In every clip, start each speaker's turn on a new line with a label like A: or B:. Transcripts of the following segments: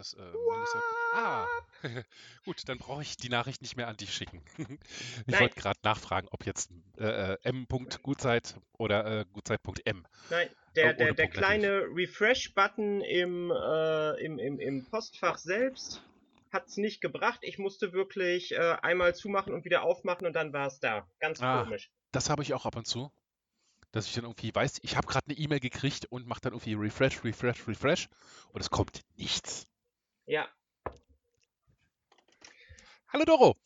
A: das? Äh? Ah, gut, dann brauche ich die Nachricht nicht mehr an dich schicken. ich wollte gerade nachfragen, ob jetzt äh, äh, m.gutzeit oder äh, gutzeit.m.
B: Nein, der,
A: ohne
B: der, der kleine Refresh-Button im, äh, im, im, im Postfach selbst hat's nicht gebracht. Ich musste wirklich äh, einmal zumachen und wieder aufmachen und dann war es da. Ganz
A: Ah.
B: komisch.
A: Das habe ich auch ab und zu. Dass ich dann irgendwie weiß, ich habe gerade eine E-Mail gekriegt und mache dann irgendwie Refresh, Refresh, Refresh und es kommt nichts.
B: Ja.
A: Hallo Doro.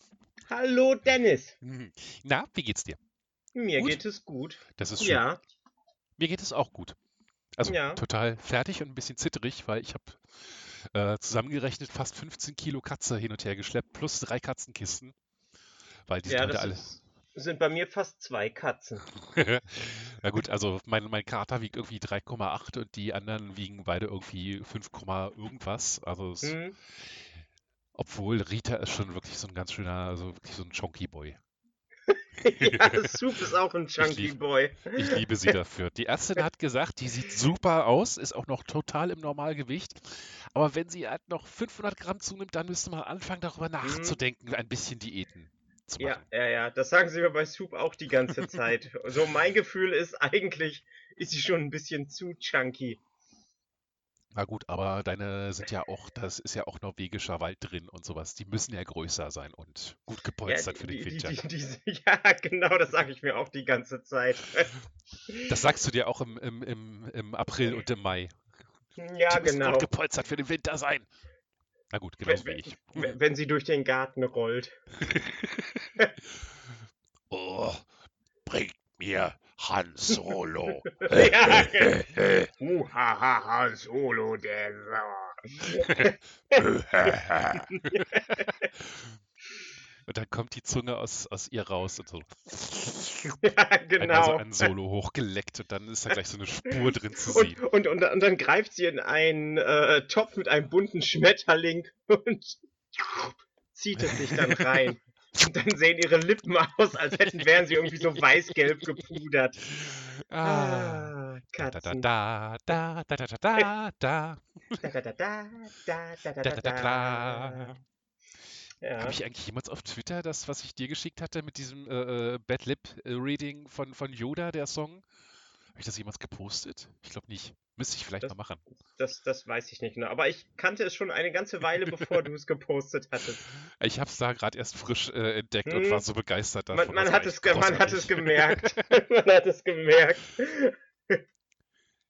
B: Hallo Dennis.
A: Hm. Na, wie geht's dir?
B: Mir
A: Gut?
B: geht es gut.
A: Das ist schön.
B: Ja.
A: Mir geht es auch gut. Also
B: Ja.
A: total fertig und ein bisschen zitterig, weil ich habe äh, zusammengerechnet fast 15 Kilo Katze hin und her geschleppt, plus drei Katzenkisten. Weil die sind
B: Ja,
A: heute
B: das
A: alle.
B: ist, sind bei mir fast zwei Katzen.
A: Na gut, also mein, mein Kater wiegt irgendwie 3,8 und die anderen wiegen beide irgendwie 5, irgendwas. Also es,
B: Hm?
A: obwohl Rita ist schon wirklich so ein ganz schöner, also wirklich so ein Chonky Boy.
B: ja, Soup ist auch ein Chunky
A: lieb-
B: Boy.
A: Ich liebe sie dafür. Die Ärztin hat gesagt, die sieht super aus, ist auch noch total im Normalgewicht. Aber wenn sie halt noch 500 Gramm zunimmt, dann müsste man anfangen, darüber nachzudenken, ein bisschen Diäten zu
B: Mhm. Ja,
A: machen.
B: ja, ja. Das sagen sie mir bei Soup auch die ganze Zeit. so mein Gefühl ist eigentlich, ist sie schon ein bisschen zu chunky.
A: Na gut, aber deine sind ja auch, das ist ja auch norwegischer Wald drin und sowas. Die müssen ja größer sein und gut
B: Ja,
A: gepolstert für den Winter.
B: ja, genau, das sage ich mir auch die ganze Zeit.
A: Das sagst du dir auch im, im, im, im April und im Mai.
B: ja,
A: Die
B: genau.
A: gut gepolstert für den Winter sein. Na gut, genauso wie
B: Wenn,
A: ich.
B: wenn, wenn sie durch den Garten rollt.
A: Oh, bringt mir Han Solo.
B: ja, Uhahaha, Solo, der
A: und dann kommt die Zunge aus, aus ihr raus und so.
B: Ja, genau.
A: ein Solo hochgeleckt und dann ist da gleich so eine Spur drin zu
B: Und,
A: sehen.
B: und, und, und dann greift sie in einen äh, Topf mit einem bunten Schmetterling und zieht es sich dann rein. Und dann sehen ihre Lippen aus, als hätten wären sie irgendwie so weiß-gelb gepudert.
A: Ah.
B: Ah,
A: Da, da,
B: Katzen.
A: da, da, da, da, da, da, da,
B: Da, da, da, da, da, da, da,
A: da, da,
B: da,
A: da, da.
B: Ja.
A: Habe ich eigentlich jemals auf Twitter das, was ich dir geschickt hatte mit diesem äh, äh, Bad Lip äh, Reading von, von Yoda, der Song? Habe ich das jemals gepostet? Ich glaube nicht. Müsste ich vielleicht
B: Das-
A: mal machen.
B: Das, das weiß ich nicht genau. Aber ich kannte es schon eine ganze Weile, bevor du es gepostet hattest.
A: Ich habe es da gerade erst frisch äh, entdeckt und
B: Hm.
A: war so begeistert davon.
B: Man, man, hat es, man hat es gemerkt. man hat es gemerkt.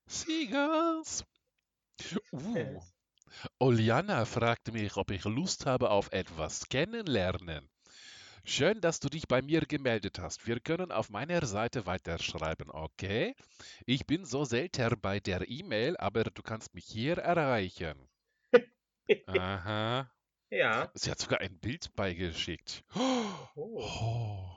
A: Seagulls. Uh. Oliana fragte mich, ob ich Lust habe auf etwas kennenlernen. Schön, dass du dich bei mir gemeldet hast. Wir können auf meiner Seite weiterschreiben, okay? Ich bin so selten bei der E-Mail, aber du kannst mich hier erreichen. Aha.
B: Ja.
A: Sie hat sogar ein Bild beigeschickt.
B: Oh.
A: Oh.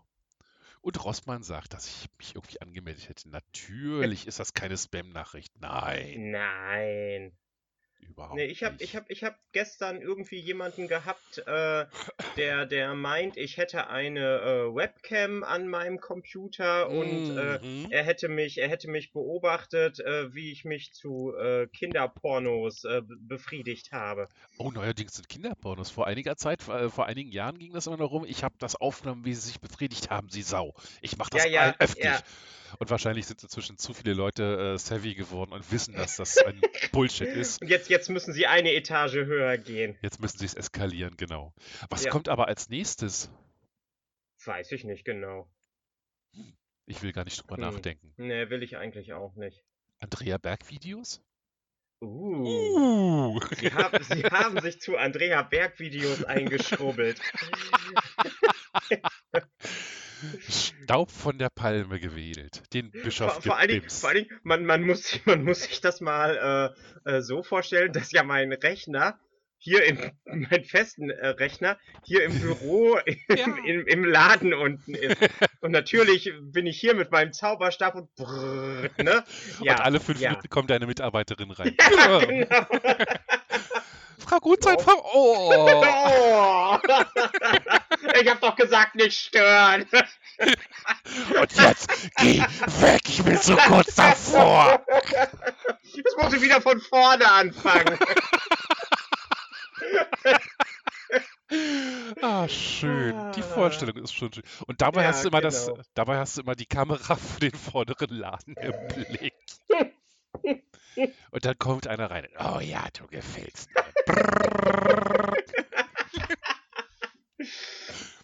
A: Und Rossmann sagt, dass ich mich irgendwie angemeldet hätte. Natürlich ist das keine Spam-Nachricht. Nein,
B: Nein.
A: Überhaupt
B: Nee, ich habe
A: nicht.
B: ich hab, ich hab gestern irgendwie jemanden gehabt, äh, der, der meint, ich hätte eine äh, Webcam an meinem Computer und äh,
A: Mhm.
B: er hätte mich, er hätte mich beobachtet, äh, wie ich mich zu äh, Kinderpornos äh, be- befriedigt habe.
A: Oh, neuerdings sind Kinderpornos. Vor einiger Zeit, äh, vor einigen Jahren ging das immer noch rum. Ich habe das aufgenommen, wie sie sich befriedigt haben, sie Sau. Ich mache das
B: Ja, ja,
A: öffentlich.
B: ja.
A: Und wahrscheinlich sind inzwischen zu viele Leute äh, savvy geworden und wissen, dass das ein Bullshit ist.
B: Und jetzt, jetzt müssen sie eine Etage höher gehen.
A: Jetzt müssen sie es eskalieren, genau. Was
B: Ja.
A: kommt aber als nächstes?
B: Weiß ich nicht genau.
A: Ich will gar nicht drüber
B: Hm.
A: nachdenken.
B: Nee, will ich eigentlich auch nicht.
A: Andrea Berg Videos?
B: Uh.
A: Uh.
B: Sie haben, sie haben sich zu Andrea Berg Videos eingeschrubbelt.
A: Staub von der Palme gewedelt. Den Bischof
B: Vor, vor, allen Dingen, vor allen Dingen, man, man, muss, man muss sich das mal äh, äh, so vorstellen, dass ja mein Rechner hier in mein festen äh, Rechner hier im Büro im,
A: Ja.
B: im, im Laden unten ist. Und natürlich bin ich hier mit meinem Zauberstab und brrr, ne? Ja,
A: und alle fünf
B: ja.
A: Minuten kommt deine Mitarbeiterin rein.
B: Ja, genau.
A: Frau Gutzeit. Frau. Oh.
B: Oh. Ich hab doch gesagt, nicht stören.
A: Und jetzt geh weg, ich bin so kurz davor.
B: Jetzt muss ich wieder von vorne anfangen.
A: Ah, schön. Die
B: Ah.
A: Vorstellung ist schon schön. Und dabei
B: Ja,
A: hast du immer das,
B: genau.
A: dabei hast du immer die Kamera für den vorderen Laden im Blick. Und dann kommt einer rein. Oh ja, du gefällst mir.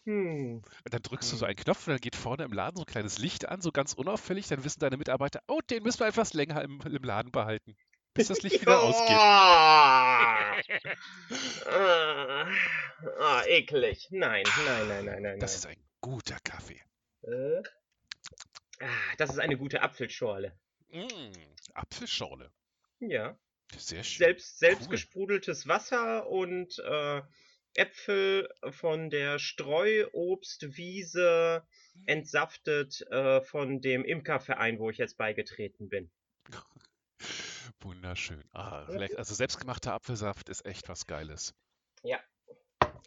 B: Hm.
A: Und dann drückst du so einen Knopf und dann geht vorne im Laden so ein kleines Licht an, so ganz unauffällig. Dann wissen deine Mitarbeiter, oh, den müssen wir etwas länger im, im Laden behalten, bis das Licht wieder ausgeht.
B: Ah, ah, eklig. Nein, nein, nein, nein, nein.
A: Das ist ein guter Kaffee.
B: Äh, ah, das ist eine gute Apfelschorle.
A: Mm, Apfelschorle.
B: Ja.
A: Sehr schön.
B: Selbst, selbst
A: Cool.
B: gesprudeltes Wasser und äh, Äpfel von der Streuobstwiese entsaftet äh, von dem Imkerverein, wo ich jetzt beigetreten bin.
A: Wunderschön. Ah, also selbstgemachter Apfelsaft ist echt was Geiles.
B: Ja.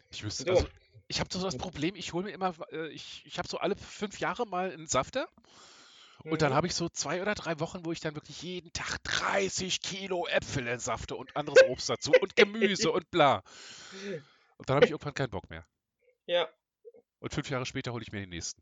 A: Ich wüsste,
B: So.
A: also ich habe so das Problem, ich hole mir immer, äh, ich, ich habe so alle fünf Jahre mal einen Safter und dann
B: Mhm.
A: habe ich so zwei oder drei Wochen, wo ich dann wirklich jeden Tag 30 Kilo Äpfel entsafte und anderes Obst dazu und Gemüse und bla. Und dann habe ich irgendwann keinen Bock mehr.
B: Ja.
A: Und fünf Jahre später hole ich mir den nächsten.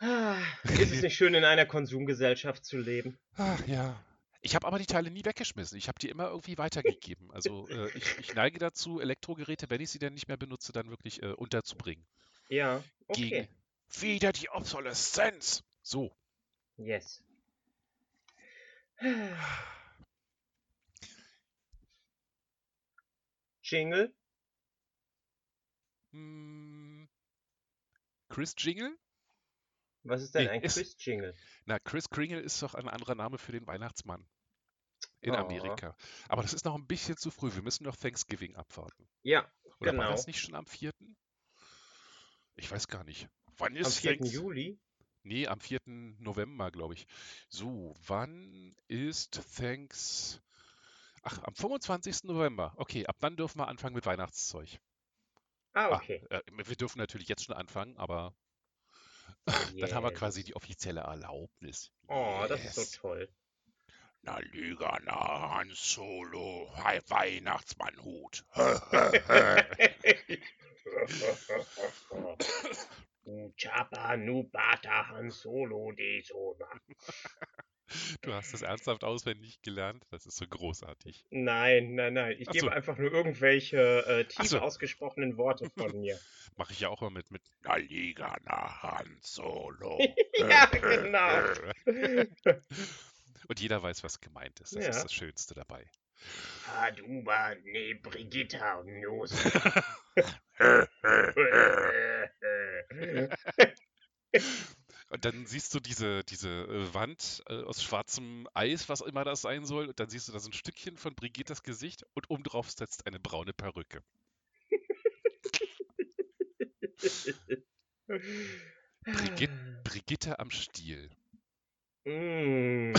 B: Ah, Ist es nicht schön, in einer Konsumgesellschaft zu leben?
A: Ach ja. Ich habe aber die Teile nie weggeschmissen. Ich habe die immer irgendwie weitergegeben. Also äh, ich, ich neige dazu, Elektrogeräte, wenn ich sie dann nicht mehr benutze, dann wirklich äh, unterzubringen.
B: Ja, okay.
A: Gegen wieder die Obsoleszenz. So.
B: Yes. Jingle?
A: Hm, Chris Jingle?
B: Was ist denn
A: Nee,
B: ein
A: ist-
B: Quiz-Jingle?
A: Na, Chris Kringle ist doch ein anderer Name für den Weihnachtsmann in
B: Oh.
A: Amerika. Aber das ist noch ein bisschen zu früh. Wir müssen noch Thanksgiving abwarten.
B: Ja,
A: Oder war
B: Genau.
A: das nicht schon am 4.? Ich weiß gar nicht. Wann
B: am
A: ist
B: 4.
A: Thanks-
B: Juli.
A: Nee, am 4. November, glaube ich. So, wann ist Thanks... Ach, am 25. November. Okay, ab dann dürfen wir anfangen mit Weihnachtszeug.
B: Ah,
A: Ah,
B: okay.
A: äh, wir dürfen natürlich jetzt schon anfangen, aber dann haben wir quasi
B: Yes.
A: die offizielle Erlaubnis.
B: Oh, das ist
A: Yes.
B: so toll.
A: Na, Liga, na, Han Solo, Hi, Weihnachtsmannhut.
B: Chapa Nubata Han Solo de Sona.
A: Du hast das ernsthaft auswendig gelernt? Das ist so großartig.
B: Nein, nein, nein. Ich
A: Ach
B: gebe
A: so.
B: einfach nur irgendwelche äh, tief
A: so.
B: ausgesprochenen Worte von mir.
A: Mache ich ja auch immer mit, mit Na, Liga, na, Han Solo.
B: ja, genau.
A: Und jeder weiß, was gemeint ist. Das
B: Ja.
A: ist das Schönste dabei.
B: Aduba ne Brigitta Nos.
A: Und dann siehst du diese, diese äh, Wand äh, aus schwarzem Eis, was immer das sein soll. Und dann siehst du da so ein Stückchen von Brigittas Gesicht und obendrauf setzt eine braune Perücke. Brigit Brigitte am Stiel.
B: Mm.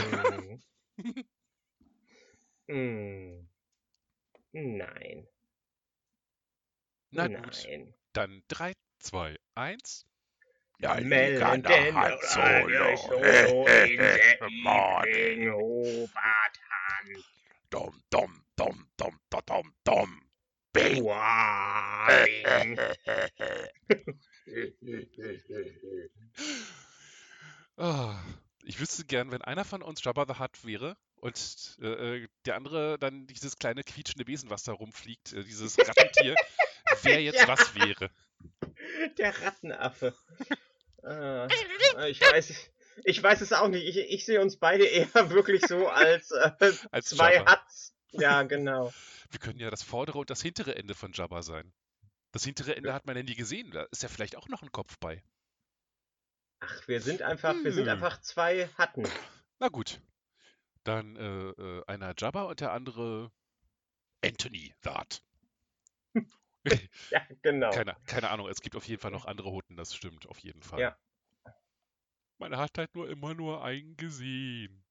B: mm. Nein.
A: Na gut,
B: Nein.
A: dann 3, 2, 1.
B: Melon den Han Solo in the evening Hobart
A: Dom, dom, dom, dom, dom, dom, dom. Bing.
B: Warning.
A: Ah, ich wüsste gern, wenn einer von uns Jabba the Hutt wäre und äh, äh, der andere dann dieses kleine quietschende Wesen, was da rumfliegt, äh, dieses Rattentier, wer jetzt
B: Ja.
A: was wäre.
B: Der Rattenaffe. Ah, ich weiß, ich weiß es auch nicht. Ich, ich sehe uns beide eher wirklich so als, äh,
A: Als
B: zwei
A: Jabba.
B: Hats. Ja, genau.
A: Wir können ja das vordere und das hintere Ende von Jabba sein. Das hintere Ende hat man ja nie gesehen. Da ist ja vielleicht auch noch ein Kopf bei.
B: Ach, wir sind einfach, wir sind
A: Hm.
B: einfach zwei Hatten.
A: Na gut. Dann äh, äh, einer Jabba und der andere Anthony Hutt.
B: Ja, genau.
A: Keine, keine Ahnung, es gibt auf jeden Fall noch andere Hutten, das stimmt auf jeden Fall.
B: Ja.
A: Man hat halt nur immer nur einen gesehen.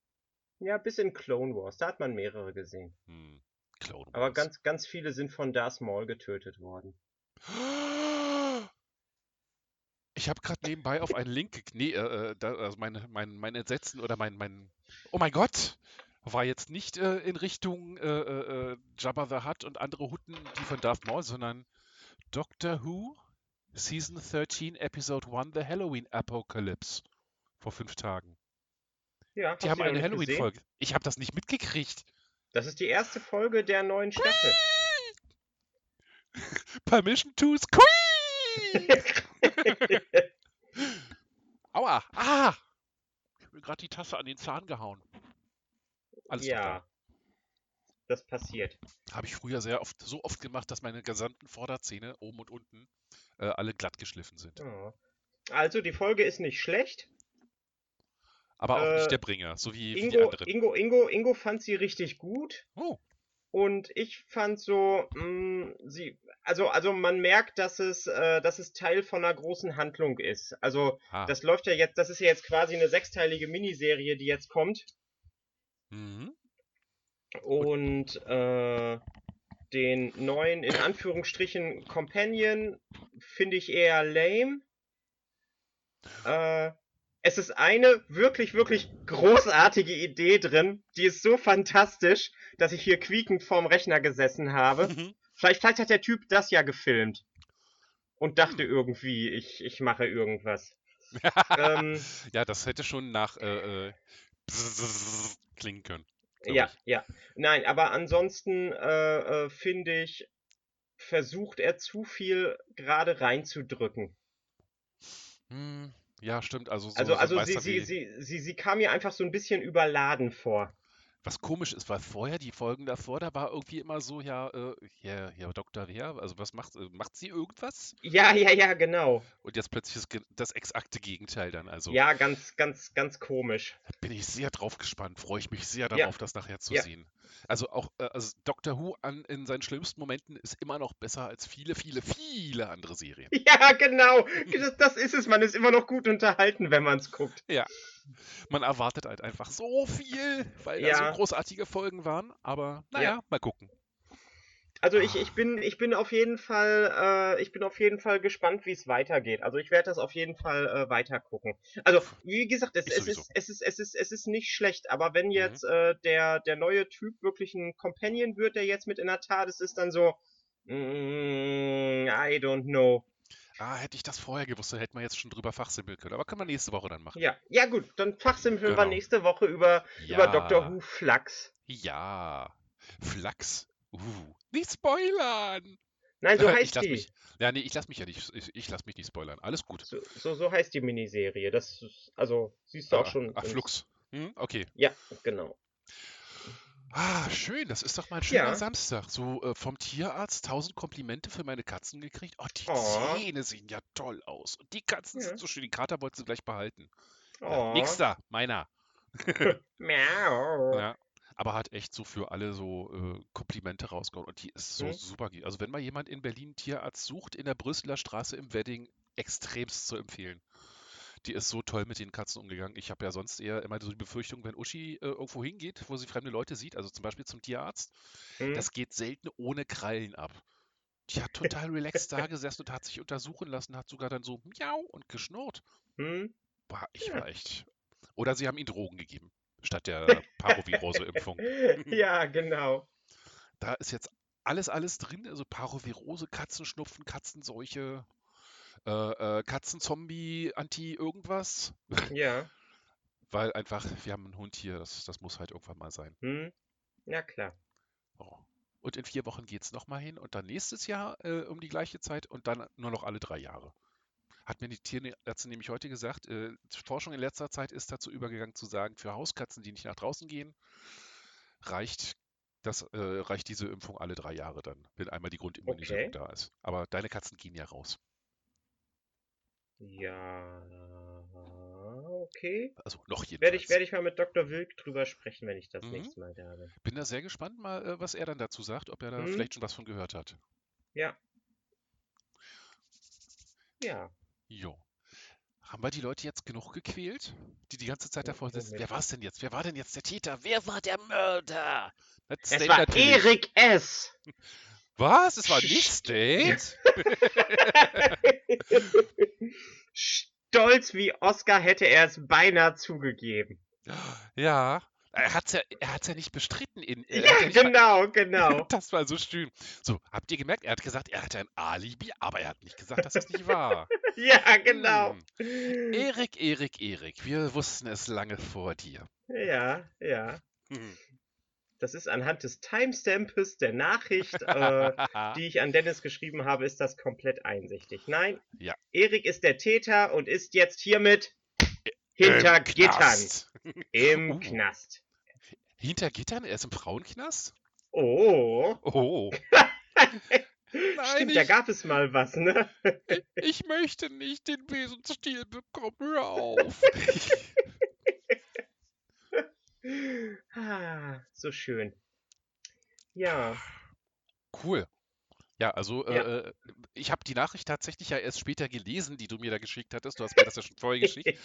B: Ja, bis in Clone Wars. Da hat man mehrere gesehen.
A: Hm. Clone
B: Aber
A: Wars.
B: ganz, ganz viele sind von Darth Maul getötet worden.
A: Ich habe gerade nebenbei auf einen Link geklickt. Nee, äh, äh, da, also mein, mein, mein Entsetzen oder mein, mein. Oh mein Gott! War jetzt nicht äh, in Richtung äh, äh, äh, Jabba the Hutt und andere Hutten, die von Darth Maul, sondern Doctor Who, Season 13, Episode 1, The Halloween Apocalypse. Vor fünf Tagen.
B: Ja,
A: Die haben eine? Halloween-Folge. Ich habe das nicht mitgekriegt.
B: Das ist die erste Folge der neuen Staffel.
A: Permission to squeeze! Aua! Ah! Ich habe mir gerade die Tasse an den Zahn gehauen. Alles
B: ja, das passiert.
A: Habe ich früher sehr oft, so oft gemacht, dass meine gesamten Vorderzähne oben und unten äh, alle glatt geschliffen sind.
B: Also, die Folge ist nicht schlecht.
A: Aber auch
B: Äh,
A: nicht der Bringer, so wie, wie die
B: Ingo,
A: anderen.
B: Ingo, Ingo, Ingo fand sie richtig gut.
A: Oh,
B: Und ich fand so, mh, sie, also, also man merkt, dass es, äh, dass es Teil von einer großen Handlung ist. Also,
A: ah.
B: das läuft ja jetzt, das ist ja jetzt quasi eine sechsteilige Miniserie, die jetzt kommt.
A: Mhm.
B: Und äh, den neuen, in Anführungsstrichen, Companion finde ich eher lame. Äh, es ist eine wirklich, wirklich großartige Idee drin. Die ist so fantastisch, dass ich hier quiekend vorm Rechner gesessen habe. Vielleicht, vielleicht hat der Typ das ja gefilmt. Und dachte irgendwie, ich, ich mache irgendwas. ähm,
A: ja, das hätte schon nach äh, äh, klingen können.
B: Ja,
A: ich.
B: ja. Nein, aber ansonsten äh, äh, finde ich, versucht er zu viel gerade reinzudrücken.
A: Hm, ja, stimmt. Also, so,
B: Also,
A: so
B: also sie, sie, sie, sie, sie kam mir einfach so ein bisschen überladen vor.
A: Was komisch ist, weil vorher, die Folgen davor, da war irgendwie immer so, ja, äh, ja, ja, Dr. Wer, also was macht, äh, macht sie irgendwas?
B: Ja, ja, ja, genau.
A: Und jetzt plötzlich das, das exakte Gegenteil dann. Also
B: Ja, ganz, ganz, ganz komisch.
A: bin ich sehr drauf gespannt, freue ich mich sehr
B: Ja.
A: darauf, das nachher zu
B: Ja.
A: sehen. Also auch äh, also Doctor Who an, in seinen schlimmsten Momenten ist immer noch besser als viele, viele, viele andere Serien.
B: Ja, genau. Das, das ist es. Man ist immer noch gut unterhalten, wenn man es guckt.
A: Man erwartet halt einfach so viel, weil da
B: Ja.
A: so großartige Folgen waren. Aber naja, mal gucken.
B: Also ich, ich bin ich bin auf jeden Fall äh, ich bin auf jeden Fall gespannt, wie es weitergeht. Also ich werde das auf jeden Fall äh, weiter gucken. Also wie gesagt, es, es ist es ist es ist es ist nicht schlecht. Aber wenn
A: Mhm.
B: jetzt äh, der der neue Typ wirklich ein Companion wird, der jetzt mit in der Tat ist, ist dann so mm, I don't know.
A: Ah, hätte ich das vorher gewusst, dann hätten wir jetzt schon drüber fachsimpeln können. Aber können wir nächste Woche dann machen.
B: Ja ja gut, dann fachsimpeln wir
A: Genau.
B: nächste Woche über über
A: Ja.
B: Doctor Who Flux.
A: Ja. Flachs. Uh. Nicht spoilern!
B: Nein, so heißt die.
A: mich. Ja, nee, ich lass mich ja nicht. Ich, ich lass mich nicht spoilern. Alles gut.
B: So, so so heißt die Miniserie. Das ist, also siehst du auch
A: Ah,
B: schon.
A: Ah,
B: im-
A: Flux. Hm, okay.
B: Ja, genau.
A: Ah, schön. Das ist doch mal ein schöner
B: Ja.
A: Samstag. So äh, vom Tierarzt tausend Komplimente für meine Katzen gekriegt. Oh, die
B: Oh.
A: Zähne sehen ja toll aus. Und die Katzen
B: Ja.
A: sind so schön. Die Kater wollte sie gleich behalten. Ja,
B: Oh.
A: nächster, meiner.
B: Miau.
A: Ja. Aber hat echt so für alle so äh, Komplimente rausgehauen. Und die ist so
B: Mhm.
A: super. Also wenn mal jemand in Berlin einen Tierarzt sucht, in der Brüsseler Straße im Wedding, extremst zu empfehlen. Die ist so toll mit den Katzen umgegangen. Ich habe ja sonst eher immer so die Befürchtung, wenn Uschi äh, irgendwo hingeht, wo sie fremde Leute sieht, also zum Beispiel zum Tierarzt,
B: Hm?
A: das geht selten ohne Krallen ab. Die hat total relaxed da gesessen und hat sich untersuchen lassen, hat sogar dann so miau und geschnurrt.
B: Hm?
A: War, ich war echt. Oder sie haben ihm Drogen gegeben, statt der Parvovirose-Impfung.
B: ja, genau.
A: Da ist jetzt alles, alles drin. Also Parvovirose, Katzenschnupfen, Katzenseuche, äh, äh, Katzenzombie, Anti-irgendwas.
B: Ja.
A: Weil einfach, wir haben einen Hund hier, das, das muss halt irgendwann mal sein.
B: Hm? Ja, klar.
A: Oh. Und in vier Wochen geht es nochmal hin und dann nächstes Jahr äh, um die gleiche Zeit und dann nur noch alle drei Jahre. Hat mir die Tierärztin nämlich heute gesagt, äh, Forschung in letzter Zeit ist dazu übergegangen zu sagen, für Hauskatzen, die nicht nach draußen gehen, reicht, das, äh, reicht diese Impfung alle drei Jahre dann, wenn einmal die Grundimmunisierung
B: Okay.
A: da ist. Aber deine Katzen gehen ja raus.
B: Ja. Okay.
A: Also noch jedenfalls.
B: Werde ich, werde ich mal mit Dr. Wilk drüber sprechen, wenn ich das
A: Mhm.
B: nächste Mal da bin.
A: Bin da sehr gespannt mal, äh, was er dann dazu sagt, ob er da
B: Mhm.
A: vielleicht schon was von gehört hat.
B: Ja. Ja.
A: Jo. Haben wir die Leute jetzt genug gequält, die die ganze Zeit davor sitzen? Wer war es denn jetzt? Wer war denn jetzt der Täter? Wer war der Mörder? Das
B: Es war
A: natürlich.
B: Erik S.
A: Was? Es war nicht State?
B: Stolz wie Oscar hätte er es beinahe zugegeben.
A: Ja, Er hat's ja, er hat's ja nicht bestritten. In,
B: Ja,
A: hat ja nicht mal-
B: genau, genau.
A: Das war so schön. So, habt ihr gemerkt, er hat gesagt, er hatte ein Alibi, aber er hat nicht gesagt, dass das nicht war.
B: Ja, genau.
A: Hm. Erik, Erik, Erik, wir wussten es lange vor dir.
B: Ja, ja.
A: Hm.
B: Das ist anhand des Timestampes der Nachricht, äh, die ich an Dennis geschrieben habe, ist das komplett einsichtig. Nein,
A: Ja.
B: Erik ist der Täter und ist jetzt hiermit hinter
A: Im
B: Gittern
A: Knast.
B: im
A: Uh.
B: Knast.
A: Hinter Gittern? Er ist im Frauenknast?
B: Oh,
A: Oh. Nein,
B: stimmt, da
A: ich,
B: gab es mal was, ne?
A: ich möchte nicht den Besenstiel bekommen. Hör auf.
B: Ah, so schön. Ja,
A: Cool. Ja, also
B: Ja.
A: Äh, ich habe die Nachricht tatsächlich ja erst später gelesen, die du mir da geschickt hattest. Du hast mir das ja schon vorher geschickt.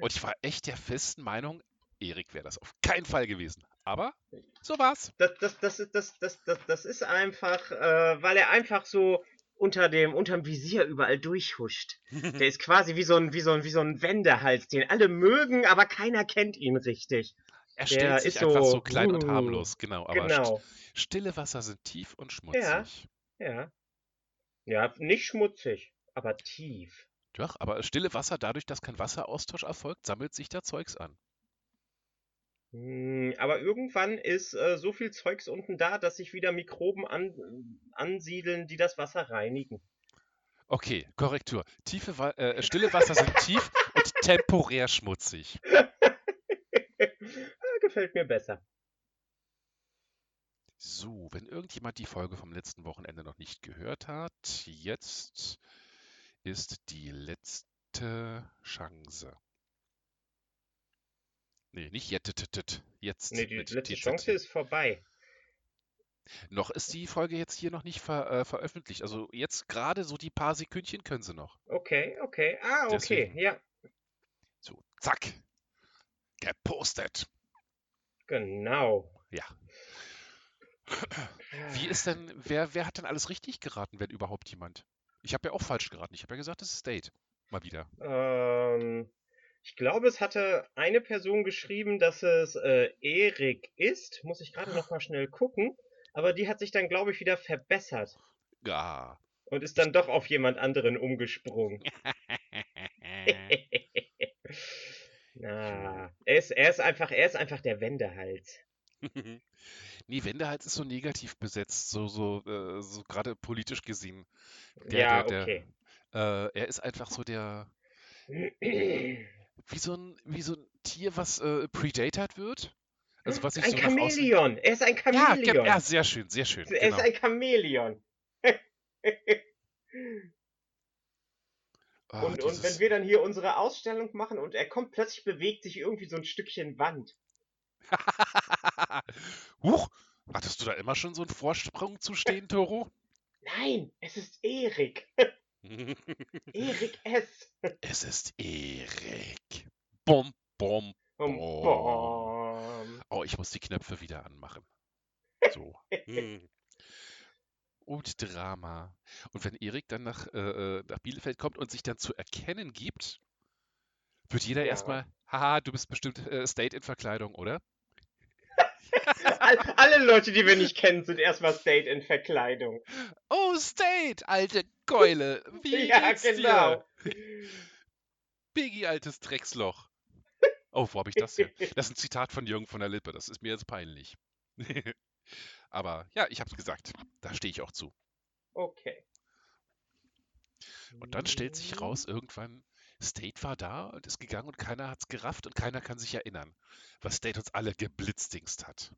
A: Und ich war echt der festen Meinung, Erik wäre das auf keinen Fall gewesen. Aber so war's.
B: das, das, das, ist- das, das, das, das ist einfach, äh, weil er einfach so unter dem, unterm Visier überall durchhuscht. Der ist quasi wie so ein, wie so ein, wie so ein Wendehals, den alle mögen, aber keiner kennt ihn richtig.
A: Er
B: Der
A: stellt sich
B: ist
A: einfach
B: so,
A: so klein und
B: uh,
A: harmlos, genau. Aber
B: genau.
A: st- stille Wasser sind tief und schmutzig.
B: Ja. Ja. Ja, nicht schmutzig, aber tief.
A: Doch, aber stille Wasser, dadurch, dass kein Wasseraustausch erfolgt, sammelt sich da Zeugs an.
B: Hm, Aber irgendwann ist äh, so viel Zeugs unten da, dass sich wieder Mikroben an, ansiedeln, die das Wasser reinigen.
A: Okay, Korrektur. Tiefe Wa äh, stille Wasser sind tief und temporär schmutzig.
B: Ah, Gefällt mir besser.
A: So, wenn irgendjemand die Folge vom letzten Wochenende noch nicht gehört hat, jetzt ist die letzte Chance. Nee, nicht jettetetet, jetzt
B: Nee, die letzte
A: TZT.
B: Chance ist vorbei.
A: Noch ist die Folge jetzt hier noch nicht ver äh, veröffentlicht. Also jetzt gerade so die paar Sekündchen können sie noch.
B: Okay, okay. Ah, okay,
A: Deswegen.
B: ja,
A: So, zack. Gepostet.
B: genau.
A: Ja. Wie ist denn, wer, wer hat denn alles richtig geraten, wenn überhaupt jemand? Ich habe ja auch falsch geraten. Ich habe ja gesagt, es ist State. Mal wieder.
B: Ähm, ich glaube, es hatte eine Person geschrieben, dass es äh, Erik ist. Muss ich gerade noch mal schnell gucken. Aber die hat sich dann, glaube ich, wieder verbessert
A: Ja.
B: und ist dann doch auf jemand anderen umgesprungen. Na, er ist, er ist einfach, er ist einfach der Wendehals.
A: nee, Wendehals ist so negativ besetzt, so, so, äh, so gerade politisch gesehen. Der-
B: ja,
A: der-
B: okay.
A: Äh, er ist einfach so der, wie so ein, wie so ein Tier, was äh, predated wird. Also was sich
B: ein
A: so.
B: Chamäleon. Er ist ein
A: Ja,
B: Chamäleon.
A: ja, sehr schön, sehr schön.
B: er
A: Genau.
B: ist ein Chamäleon.
A: Ah,
B: und, und wenn
A: dieses-
B: wir dann hier unsere Ausstellung machen und er kommt, plötzlich bewegt sich irgendwie so ein Stückchen Wand.
A: Huch, hattest du da immer schon so einen Vorsprung zu stehen, Toro?
B: Nein, es ist Erik. Erik S.
A: es ist Erik. Bom, bom. Oh.
B: bom.
A: Oh, ich muss die Knöpfe wieder anmachen. So. Und Drama. Und wenn Erik dann nach, äh, äh, nach Bielefeld kommt und sich dann zu erkennen gibt, wird jeder
B: Ja.
A: erstmal, haha, du bist bestimmt äh, State in Verkleidung, oder?
B: All, alle Leute, die wir nicht kennen, sind erstmal State in Verkleidung.
A: Oh, State, alte Keule. Wie
B: ja,
A: geht's dir?
B: genau.
A: Biggie, altes Drecksloch. Oh, wo habe ich das hier? Das ist ein Zitat von Jürgen von der Lippe. Das ist mir jetzt peinlich. Aber ja, ich habe es gesagt. Da stehe ich auch zu.
B: Okay.
A: Und dann stellt sich raus, irgendwann, State war da und ist gegangen und keiner hat es gerafft und keiner kann sich erinnern, was State uns alle geblitzdingst hat.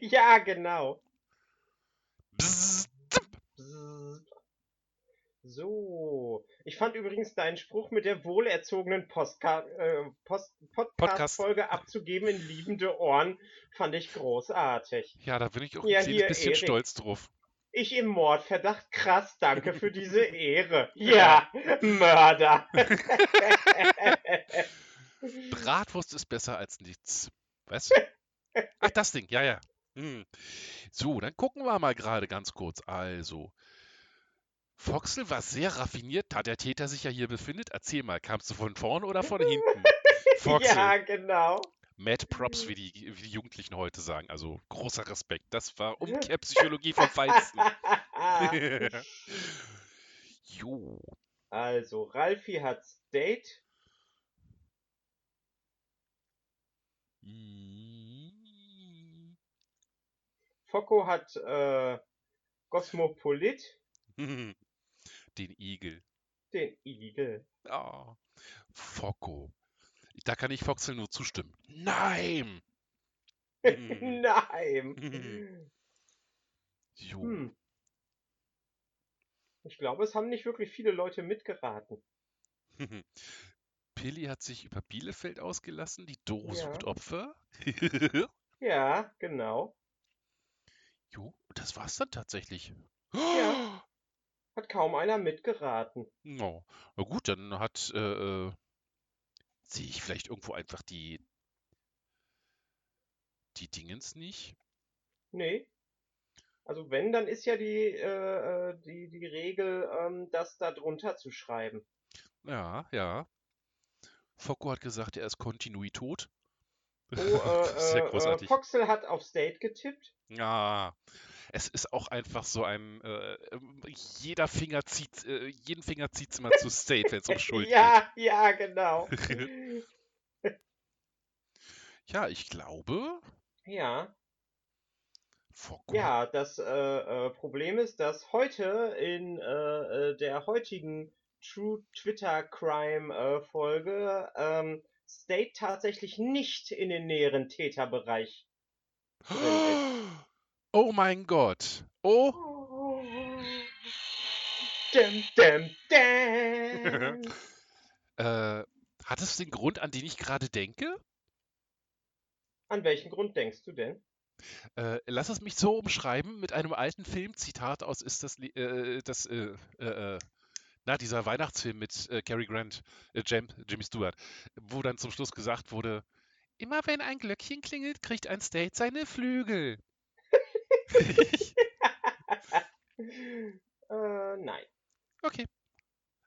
B: ja, genau.
A: Bzzz.
B: Bzzzt. So. Ich fand übrigens deinen Spruch mit der wohlerzogenen Postka äh, Post Podcast-Folge abzugeben in liebende Ohren, fand ich großartig.
A: Ja, da bin ich auch
B: Ja,
A: ein
B: hier,
A: bisschen
B: Erik.
A: stolz drauf.
B: Ich im Mordverdacht, krass, danke für diese Ehre. Ja, Mörder.
A: Bratwurst ist besser als nichts. Was? Ach, das Ding, ja, ja. Hm. So, dann gucken wir mal gerade ganz kurz. Also, Foxel war sehr raffiniert, da der Täter sich ja hier befindet. Erzähl mal, kamst du von vorn oder von hinten? Foxel,
B: ja, genau.
A: Mad Props, wie die, wie die Jugendlichen heute sagen. Also großer Respekt. Das war Umkehrpsychologie vom Feinsten. jo.
B: Also, Ralfi hat Date.
A: Mm.
B: Focko hat äh, Cosmopolit.
A: Den Igel.
B: Den Igel.
A: Ah, Focko. Da kann ich Foxel nur zustimmen. Nein! Hm.
B: Nein.
A: Jo.
B: Hm. Ich glaube, es haben nicht wirklich viele Leute mitgeraten.
A: Pilli hat sich über Bielefeld ausgelassen. Die Doro
B: Ja.
A: sucht Opfer.
B: Ja, genau.
A: jo, das war's dann tatsächlich.
B: Ja. Hat kaum einer mitgeraten.
A: No. Na gut, dann hat äh, äh, sehe ich vielleicht irgendwo einfach die die Dingens nicht.
B: Nee. Also wenn, dann ist ja die, äh, äh, die, die Regel, ähm, das da drunter zu schreiben.
A: Ja, ja. Focko hat gesagt, er ist kontinuitot.
B: Oh, äh,
A: Sehr
B: äh, äh. Foxel hat auf State getippt.
A: Ja, es ist auch einfach so ein, äh, jeder Finger zieht, äh, jeden Finger zieht's immer zu State, wenn es um Schuld
B: Ja, ja, genau.
A: geht. Ja, ich glaube,
B: ja, ja, das äh, äh, Problem ist, dass heute in äh, äh, der heutigen True Twitter Crime Folge ähm, State tatsächlich nicht in den näheren Täterbereich drin
A: Oh mein Gott. Oh,
B: Dum, dum, dum.
A: äh, hat es den Grund, an den ich gerade denke?
B: An welchen Grund denkst du denn?
A: Äh, lass es mich so umschreiben mit einem alten Filmzitat aus ist das, Li- äh, das äh, äh, äh, na, dieser Weihnachtsfilm mit äh, Cary Grant, äh, Jam, Jimmy Stewart, wo dann zum Schluss gesagt wurde, immer wenn ein Glöckchen klingelt, kriegt ein State seine Flügel.
B: Äh, nein.
A: okay.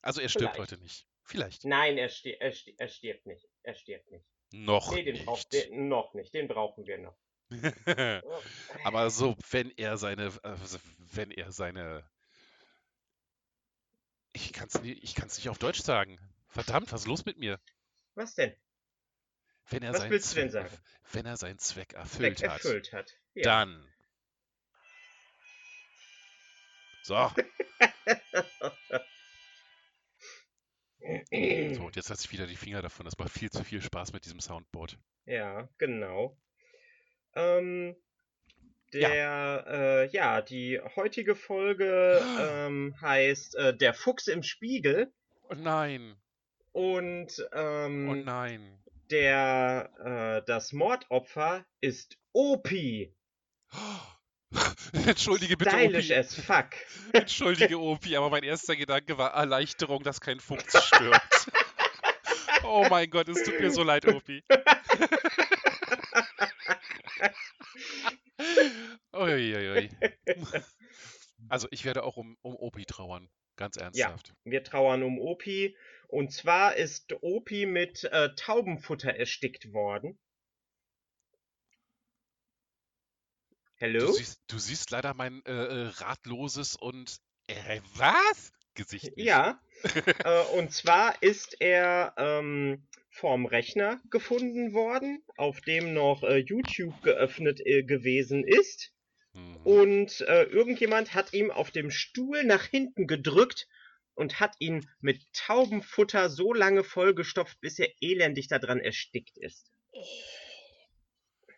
A: Also er stirbt
B: Vielleicht.
A: heute nicht. Vielleicht.
B: Nein, er, stir er, sti er stirbt nicht. Er stirbt nicht.
A: Noch
B: Nee, den braucht
A: nicht.
B: den noch nicht. Den brauchen wir noch.
A: Aber so, wenn er seine, also wenn er seine, ich kann es nicht, ich kann's nicht auf Deutsch sagen. Verdammt, was ist los mit mir?
B: Was denn?
A: Wenn er
B: Was willst du denn
A: Zweck,
B: sagen?
A: wenn er seinen Zweck
B: Zweck
A: erfüllt hat,
B: erfüllt hat. Ja.
A: dann. So, so, und jetzt lasse ich wieder die Finger davon. Das macht viel zu viel Spaß mit diesem Soundboard.
B: Ja, genau. Ähm,
A: Ja.
B: der, äh, ja, die heutige Folge ähm, heißt äh, Der Fuchs im Spiegel
A: Oh nein,
B: und ähm,
A: oh nein.
B: der, äh, das Mordopfer ist Opi.
A: Entschuldige bitte,
B: Stylish
A: Opi.
B: as fuck.
A: Entschuldige, Opi, aber mein erster Gedanke war Erleichterung, dass kein Fuchs stirbt. oh mein Gott, es tut mir so leid, Opi. Uiuiui. Also ich werde auch um, um Opi trauern, ganz ernsthaft.
B: Wir trauern um Opi. Und zwar ist Opi mit äh, Taubenfutter erstickt worden.
A: Du,
B: Hallo?
A: siehst, du siehst leider mein äh, äh, ratloses und äh, was? Gesicht nicht.
B: Ja. äh, und zwar ist er ähm, vorm Rechner gefunden worden, auf dem noch äh, YouTube geöffnet äh, gewesen ist.
A: Mhm.
B: Und äh, irgendjemand hat ihm auf dem Stuhl nach hinten gedrückt und hat ihn mit Taubenfutter so lange vollgestopft, bis er elendig daran erstickt ist.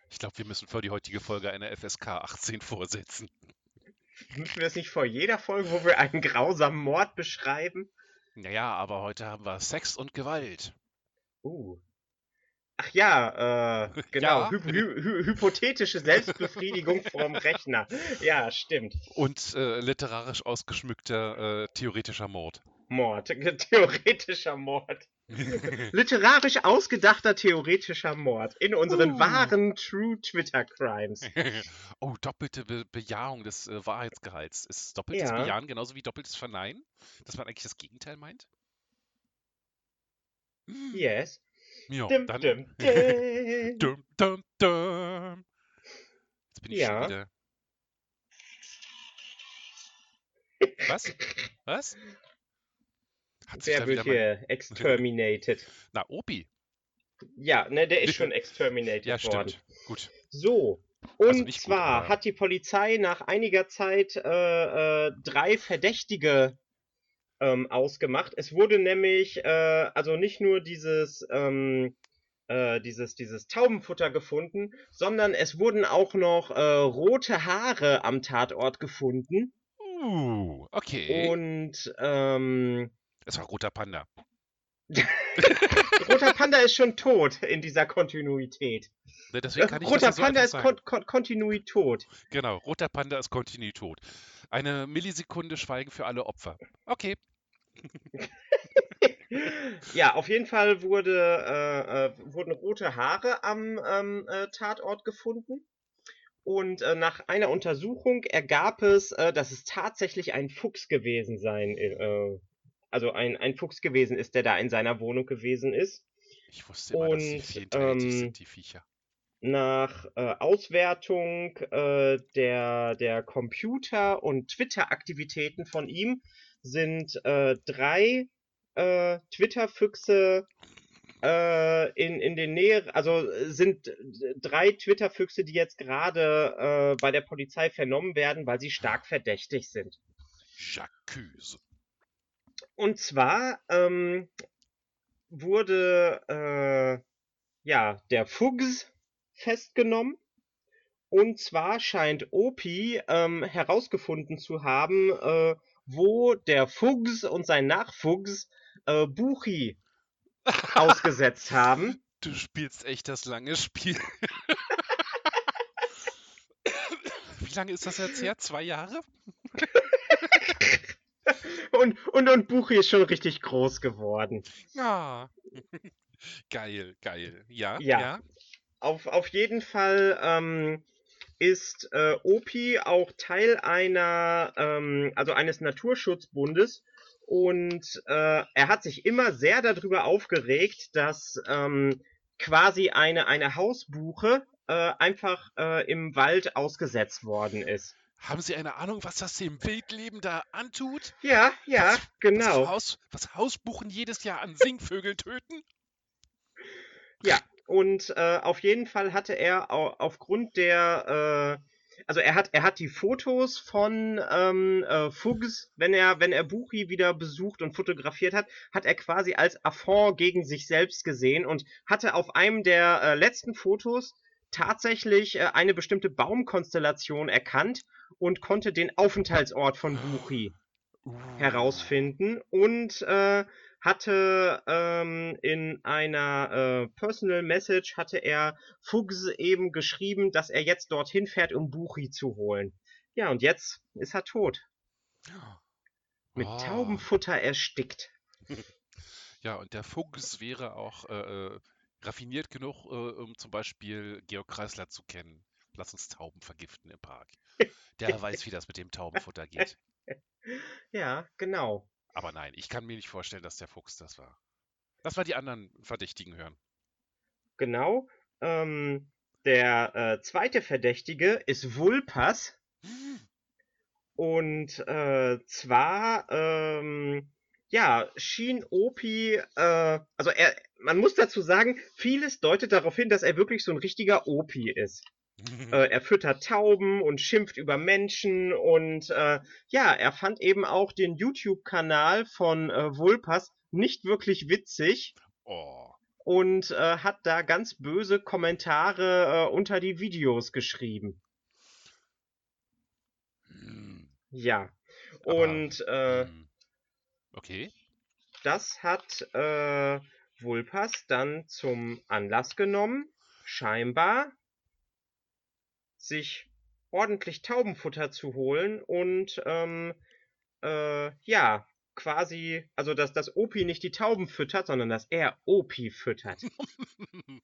A: Ich glaube, wir müssen für die heutige Folge eine FSK 18 vorsetzen.
B: Müssen wir das nicht vor jeder Folge, wo wir einen grausamen Mord beschreiben?
A: Naja, aber heute haben wir Sex und Gewalt.
B: Uh. Ach ja, äh, genau.
A: Ja.
B: Hy hy hy hypothetische Selbstbefriedigung vorm Rechner. Ja, stimmt.
A: Und äh, literarisch ausgeschmückter äh, theoretischer Mord.
B: Mord. Theoretischer Mord. Literarisch ausgedachter theoretischer Mord. In unseren
A: Uh.
B: wahren True Twitter Crimes.
A: oh, doppelte Be Bejahung des äh, Wahrheitsgehalts. Ist doppeltes
B: Ja.
A: Bejahen genauso wie doppeltes Verneinen? Dass man eigentlich das Gegenteil meint? Hm,
B: Yes.
A: Ja,
B: Dim,
A: dann.
B: dim.
A: Dum, dum, dum. Jetzt bin ich
B: Ja.
A: schon wieder. Was? Was? Hat
B: Wer wird hier exterminated?
A: Na, Opi.
B: Ja, ne, der ist schon exterminated
A: Ja,
B: worden.
A: stimmt. Gut.
B: So, und
A: Also nicht gut,
B: zwar
A: aber-
B: hat die Polizei nach einiger Zeit äh, äh, drei Verdächtige ähm, ausgemacht. Es wurde nämlich äh, also nicht nur dieses ähm, äh, dieses dieses Taubenfutter gefunden, sondern es wurden auch noch äh, rote Haare am Tatort gefunden
A: Uh, okay.
B: und ähm,
A: Es war roter Panda.
B: roter Panda ist schon tot in dieser Kontinuität.
A: Ne,
B: roter
A: so
B: Panda ist kon kon kontinuit tot.
A: Genau, roter Panda ist kontinuierlich tot. Eine Millisekunde Schweigen für alle Opfer. Okay.
B: Ja, auf jeden Fall wurde, äh, äh, wurden rote Haare am ähm, äh, Tatort gefunden. Und äh, nach einer Untersuchung ergab es, äh, dass es tatsächlich ein Fuchs gewesen sein, äh, also ein, ein Fuchs gewesen ist, der da in seiner Wohnung gewesen ist.
A: Ich wusste immer, dass
B: Und,
A: viel intelligent
B: ähm,
A: sind, die Viecher.
B: Nach äh, Auswertung äh, der, der Computer- und Twitter-Aktivitäten von ihm sind äh, drei äh, Twitter-Füchse äh, in, in den Nähe, also äh, sind drei Twitter-Füchse, die jetzt gerade äh, bei der Polizei vernommen werden, weil sie stark verdächtig sind.
A: Jacques.
B: Und zwar ähm, wurde äh, ja der Fuchs festgenommen. Und zwar scheint Opi ähm, herausgefunden zu haben, äh, wo der Fuchs und sein Nachfuchs äh, Buchi ausgesetzt haben.
A: Du spielst echt das lange Spiel. Wie lange ist das jetzt her? Zwei Jahre?
B: Und, und, und Buchi ist schon richtig groß geworden.
A: Ja. geil, geil. Ja,
B: Ja.
A: ja.
B: Auf, auf jeden Fall ähm, ist äh, Opi auch Teil einer, ähm, also eines Naturschutzbundes und äh, er hat sich immer sehr darüber aufgeregt, dass ähm, quasi eine, eine Hausbuche äh, einfach äh, im Wald ausgesetzt worden ist.
A: Haben Sie eine Ahnung, was das dem Wildleben da antut?
B: Ja, ja,
A: Was
B: genau.
A: Haus, was Hausbuchen jedes Jahr an Singvögeln töten?
B: Und äh, auf jeden Fall hatte er au aufgrund der, äh, also er hat, er hat die Fotos von ähm, äh, Fuchs, wenn er, wenn er Buchi wieder besucht und fotografiert hat, hat er quasi als Affront gegen sich selbst gesehen und hatte auf einem der äh, letzten Fotos tatsächlich äh, eine bestimmte Baumkonstellation erkannt und konnte den Aufenthaltsort von Buchi
A: Uh.
B: herausfinden und äh, hatte ähm, in einer äh, Personal Message hatte er Fuchs eben geschrieben, dass er jetzt dorthin fährt, um Buchi zu holen. Ja, und jetzt ist er tot. Mit
A: Oh.
B: Taubenfutter erstickt.
A: Ja, und der Fuchs wäre auch äh, äh, raffiniert genug, äh, um zum Beispiel Georg Kreisler zu kennen. Lass uns Tauben vergiften im Park. Der weiß, wie das mit dem Taubenfutter geht.
B: Ja, genau.
A: Aber nein, ich kann mir nicht vorstellen, dass der Fuchs das war. Lass mal die anderen Verdächtigen hören.
B: Genau. Ähm, der äh, zweite Verdächtige ist Vulpas. Und äh, zwar, ähm, ja, schien Opi, äh, also er, man muss dazu sagen, vieles deutet darauf hin, dass er wirklich so ein richtiger Opi ist. Äh, er füttert Tauben und schimpft über Menschen und äh, ja, er fand eben auch den YouTube-Kanal von äh, Vulpas nicht wirklich witzig
A: oh,
B: und äh, hat da ganz böse Kommentare äh, unter die Videos geschrieben.
A: hm,
B: Ja.
A: Aber,
B: Und äh,
A: hm. Okay.
B: das hat äh, Vulpas dann zum Anlass genommen, scheinbar sich ordentlich Taubenfutter zu holen und ähm, äh, ja, quasi, also dass das Opi nicht die Tauben füttert, sondern dass er Opi füttert.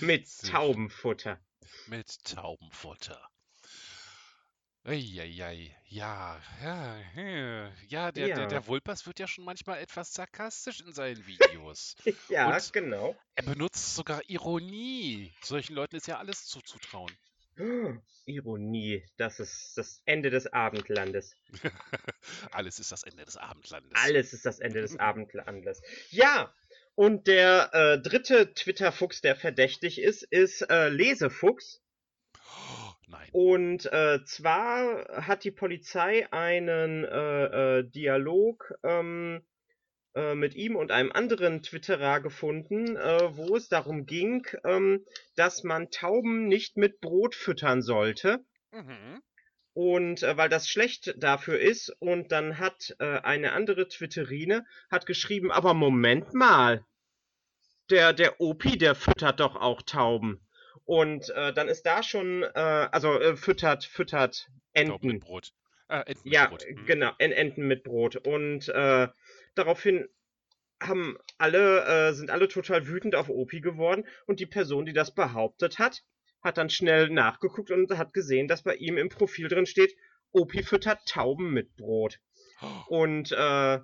B: Mit. Taubenfutter.
A: Mit Taubenfutter. Eieiei, ja, ja, ja, ja, der, der,
B: Ja,
A: der Vulpers wird ja schon manchmal etwas sarkastisch in seinen Videos.
B: ja,
A: Und
B: genau.
A: er benutzt sogar Ironie. Solchen Leuten ist ja alles zuzutrauen.
B: Ironie, das ist das Ende des Abendlandes.
A: Alles ist das Ende des Abendlandes.
B: Alles ist das Ende des Abendlandes. Ja, und der äh, dritte Twitter-Fuchs, der verdächtig ist, ist äh, Lesefuchs.
A: Oh, nein.
B: Und äh, zwar hat die Polizei einen äh, äh, Dialog ähm, äh, mit ihm und einem anderen Twitterer gefunden, äh, wo es darum ging, ähm, dass man Tauben nicht mit Brot füttern sollte.
A: Mhm.
B: Und äh, weil das schlecht dafür ist, und dann hat äh, eine andere Twitterine hat geschrieben, aber Moment mal, der, der Opi, der füttert doch auch Tauben. Und äh, dann ist da schon, äh, also äh, füttert, füttert
A: Tauben
B: Enten.
A: mit Brot. Äh, Enten mit
B: Ja,
A: Brot. Mhm.
B: genau, en Enten mit Brot. Und äh, daraufhin haben alle, äh, sind alle total wütend auf Opi geworden und die Person, die das behauptet hat, hat dann schnell nachgeguckt und hat gesehen, dass bei ihm im Profil drin steht, Opi füttert Tauben mit Brot. Und äh,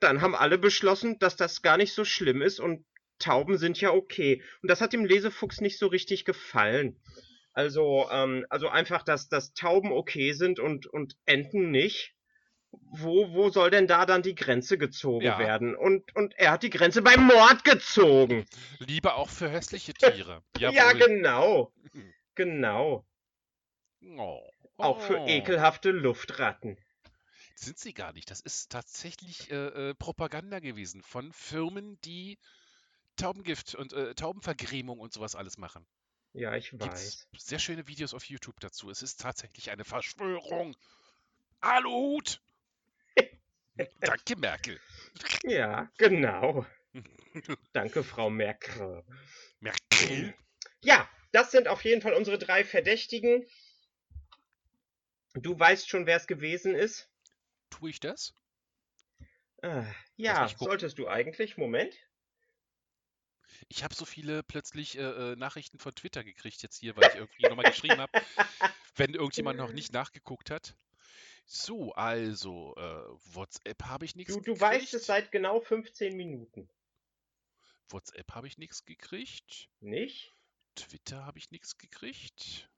B: dann haben alle beschlossen, dass das gar nicht so schlimm ist und Tauben sind ja okay. Und das hat dem Lesefuchs nicht so richtig gefallen. Also, ähm, also einfach, dass, dass Tauben okay sind und, und Enten nicht. Wo, wo soll denn da dann die Grenze gezogen
A: Ja.
B: werden? Und, und er hat die Grenze beim Mord gezogen.
A: Lieber auch für hässliche Tiere.
B: Ja,
A: Jawohl.
B: genau. Genau.
A: Oh.
B: Auch für
A: Oh.
B: ekelhafte Luftratten.
A: Sind sie gar nicht. Das ist tatsächlich äh, äh, Propaganda gewesen von Firmen, die Taubengift und äh, Taubenvergrämung und sowas alles machen.
B: Ja, ich
A: Gibt's
B: weiß.
A: sehr schöne Videos auf YouTube dazu. Es ist tatsächlich eine Verschwörung. Aluhut! Danke, Merkel.
B: Ja, genau. Danke, Frau Merkel.
A: Merkel?
B: Ja, das sind auf jeden Fall unsere drei Verdächtigen. Du weißt schon, wer es gewesen ist?
A: Tue ich das?
B: Äh, ja, solltest du eigentlich. Moment.
A: Ich habe so viele plötzlich äh, äh, Nachrichten von Twitter gekriegt jetzt hier, weil ich irgendwie nochmal geschrieben habe, wenn irgendjemand noch nicht nachgeguckt hat. So, also, äh, WhatsApp habe ich nichts
B: Du, du
A: gekriegt.
B: weißt es seit genau 15 Minuten.
A: WhatsApp habe ich nichts gekriegt.
B: Nicht?
A: Twitter habe ich nichts gekriegt.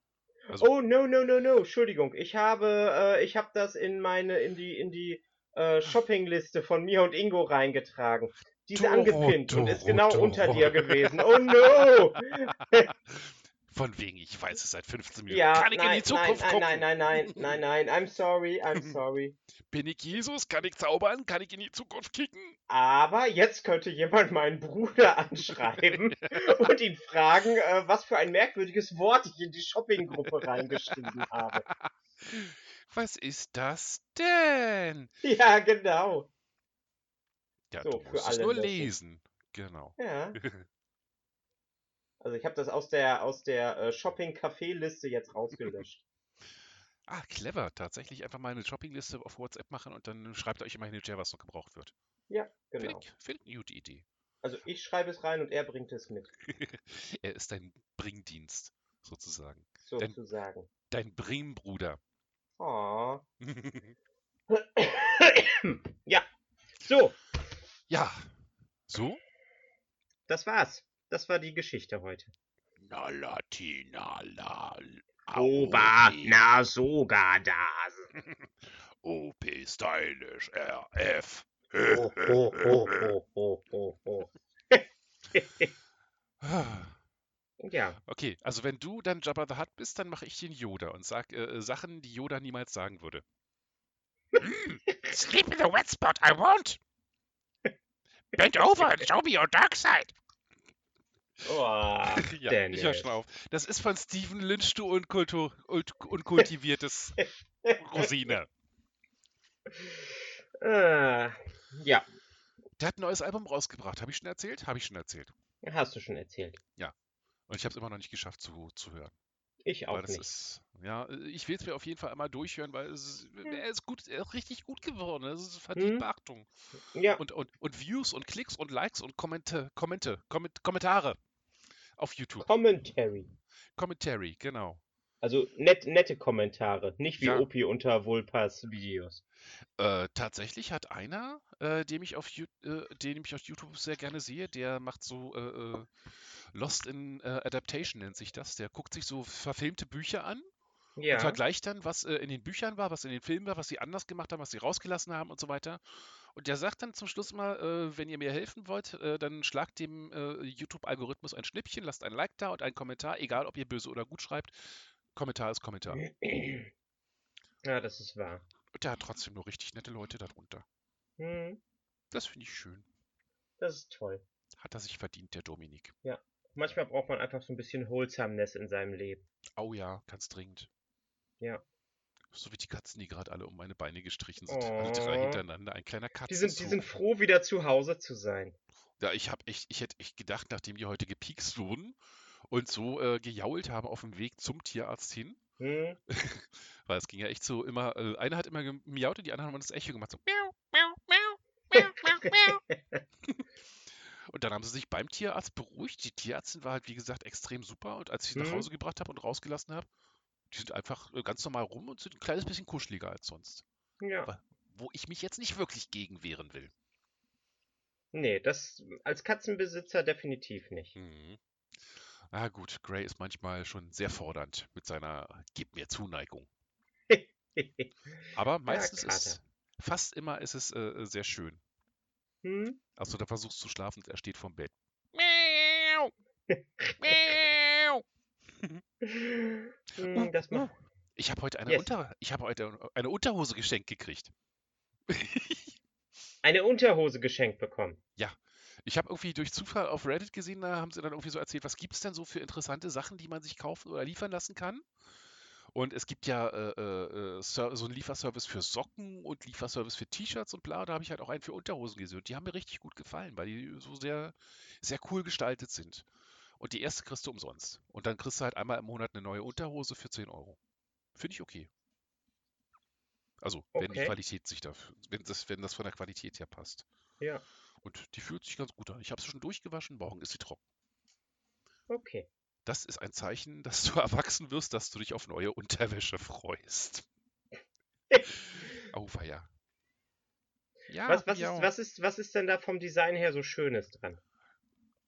A: Also,
B: Oh, no, no, no, no. Entschuldigung. Ich habe, äh, ich habe das in meine, in die, in die äh, Shoppingliste von mir und Ingo reingetragen. Die ist angepinnt und ist genau
A: Doro.
B: unter dir gewesen. Oh no!
A: von wegen, ich weiß es seit 15 Minuten.
B: Ja,
A: Kann ich in
B: nein,
A: die Zukunft
B: nein,
A: gucken?
B: nein, nein, nein, nein, nein, nein. I'm sorry, I'm sorry.
A: Bin ich Jesus? Kann ich zaubern? Kann ich in die Zukunft kicken?
B: Aber jetzt könnte jemand meinen Bruder anschreiben und ihn fragen, äh, was für ein merkwürdiges Wort ich in die Shoppinggruppe reingeschrieben habe.
A: Was ist das denn?
B: Ja, genau.
A: Ja,
B: So,
A: du musst es nur lesen. Genau.
B: Ja. Also ich habe das aus der aus der äh, Shopping-Café-Liste jetzt rausgelöscht.
A: Ah, clever. Tatsächlich einfach mal eine Shoppingliste auf WhatsApp machen und dann schreibt euch immer hin, was noch gebraucht wird.
B: Ja,
A: Finde
B: genau.
A: ich, find eine gute Idee.
B: Also ich schreibe es rein und er bringt es mit,
A: er ist dein Bringdienst, sozusagen.
B: sozusagen.
A: Dein Bringbruder.
B: Oh. ja. So,
A: ja. So?
B: das war's. Das war die Geschichte heute.
A: Na Latina, la.
B: Oba,
A: OP,
B: na sogar das.
A: OP Stylish RF.
B: Ho, ho, ho, ho, ho, ho, ho. Ja,
A: Okay, also wenn du dann Jabba the Hutt bist, dann mache ich den Yoda und sag äh, Sachen, die Yoda niemals sagen würde. Mm, sleep in the wet spot, I won't. Bend over and show me your dark side.
B: Oh,
A: ja, ich höre schon auf. Das ist von Stephen Lynch, du unkultu ult unkultiviertes Rosine.
B: äh, ja,
A: Der hat ein neues Album rausgebracht. Habe ich schon erzählt? Habe ich schon erzählt.
B: hast du schon erzählt.
A: Und ich habe es immer noch nicht geschafft zu, zu hören.
B: Ich auch nicht.
A: ist, ja, ich will es mir auf jeden Fall einmal durchhören, weil es, er ist gut, er ist richtig gut geworden. Es ist verdient
B: Mhm.
A: Beachtung.
B: Ja,
A: Und, und, und Views und Klicks und Likes und Kommente, Kommente, Komment, Kommentare auf YouTube.
B: Commentary.
A: Commentary, genau.
B: Also net, nette Kommentare, nicht wie
A: Ja.
B: Opi unter Vulpas Videos.
A: Äh, tatsächlich hat einer, äh, den, ich auf, äh, den ich auf YouTube sehr gerne sehe, der macht so äh, äh, Lost in äh, Adaptation nennt sich das. Der guckt sich so verfilmte Bücher an und
B: Ja.
A: vergleicht dann, was in den Büchern war, was in den Filmen war, was sie anders gemacht haben, was sie rausgelassen haben und so weiter. Und der sagt dann zum Schluss mal, äh, wenn ihr mir helfen wollt, äh, dann schlagt dem äh, YouTube-Algorithmus ein Schnippchen, lasst ein Like da und einen Kommentar, egal ob ihr böse oder gut schreibt. Kommentar ist Kommentar.
B: Ja, das ist wahr.
A: Und der hat trotzdem nur richtig nette Leute darunter.
B: Hm,
A: Das finde ich schön.
B: das ist toll.
A: Hat er sich verdient, der Dominik.
B: Manchmal braucht man einfach so ein bisschen Wholesomeness in seinem Leben.
A: Oh ja, ganz dringend.
B: Ja.
A: So wie die Katzen, die gerade alle um meine Beine gestrichen sind. Alle drei
B: Oh.
A: hintereinander. Ein kleiner
B: Die sind, die sind froh, wieder zu Hause zu sein.
A: Ja, ich habe echt, ich hätte echt gedacht, nachdem die heute gepiekst wurden und so äh, gejault haben auf dem Weg zum Tierarzt hin,
B: Hm?
A: weil es ging ja echt so immer, äh, einer hat immer gemiaut und die anderen haben das Echo gemacht, so miau, miau, miau, miau, miau, miau. Und dann haben sie sich beim Tierarzt beruhigt. Die Tierärztin war halt, wie gesagt, extrem super. Und als ich sie nach
B: Mhm.
A: Hause gebracht habe und rausgelassen habe, die sind einfach äh, ganz normal rum und sind ein kleines bisschen kuscheliger als sonst.
B: Ja.
A: Aber- Wo ich mich jetzt nicht wirklich gegen wehren will.
B: Nee, das als Katzenbesitzer definitiv nicht.
A: Mhm. Ah gut, Gray ist manchmal schon sehr fordernd mit seiner Gib mir Zuneigung. Aber meistens
B: Kater.
A: ist, fast immer ist es äh, sehr schön.
B: hm?
A: Also da versuchst du zu schlafen und er steht vom Bett. Miau! Miau!
B: Hm, das macht.
A: Ich habe heute eine
B: Yes.
A: Unter ich habe heute eine Unterhose geschenkt gekriegt.
B: Eine Unterhose geschenkt bekommen.
A: Ich habe irgendwie durch Zufall auf Reddit gesehen, da haben sie dann irgendwie so erzählt, was gibt es denn so für interessante Sachen, die man sich kaufen oder liefern lassen kann? Und es gibt ja äh, äh, äh, so einen Lieferservice für Socken und Lieferservice für T-Shirts und bla. Da habe ich halt auch einen für Unterhosen gesehen. Und die haben mir richtig gut gefallen, weil die so sehr, sehr cool gestaltet sind. Und die erste kriegst du umsonst. Und dann kriegst du halt einmal im Monat eine neue Unterhose für 10 Euro. Finde ich okay. Also, wenn die
B: Okay.
A: Qualität sich dafür, wenn das, wenn das von der Qualität her passt.
B: Ja,
A: Und die fühlt sich ganz gut an. Ich habe sie schon durchgewaschen, morgen ist sie trocken.
B: okay.
A: Das ist ein Zeichen, dass du erwachsen wirst, dass du dich auf neue Unterwäsche freust. Auweia. Ja,
B: Was, was, ist,
A: miau.
B: was, ist, was ist denn da vom Design her so Schönes dran?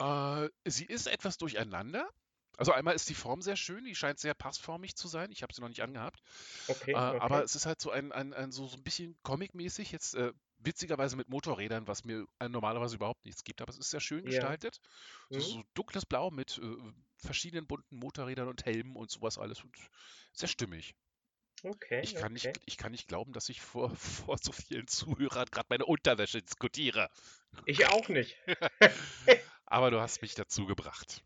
A: Äh, sie ist etwas durcheinander. Also einmal ist die Form sehr schön, die scheint sehr passformig zu sein. Ich habe sie noch nicht angehabt.
B: Okay,
A: Äh,
B: okay.
A: Aber es ist halt so ein, ein, ein so, so ein bisschen Comic-mäßig, jetzt äh, witzigerweise mit Motorrädern, was mir äh, normalerweise überhaupt nichts gibt. Aber es ist sehr schön
B: Ja.
A: gestaltet. So,
B: Mhm.
A: so dunkles Blau mit äh, verschiedenen bunten Motorrädern und Helmen und sowas alles. Und sehr stimmig.
B: Okay,
A: Ich kann,
B: okay.
A: nicht, ich kann nicht glauben, dass ich vor, vor so vielen Zuhörern gerade meine Unterwäsche diskutiere.
B: Ich auch nicht.
A: Aber du hast mich dazu gebracht.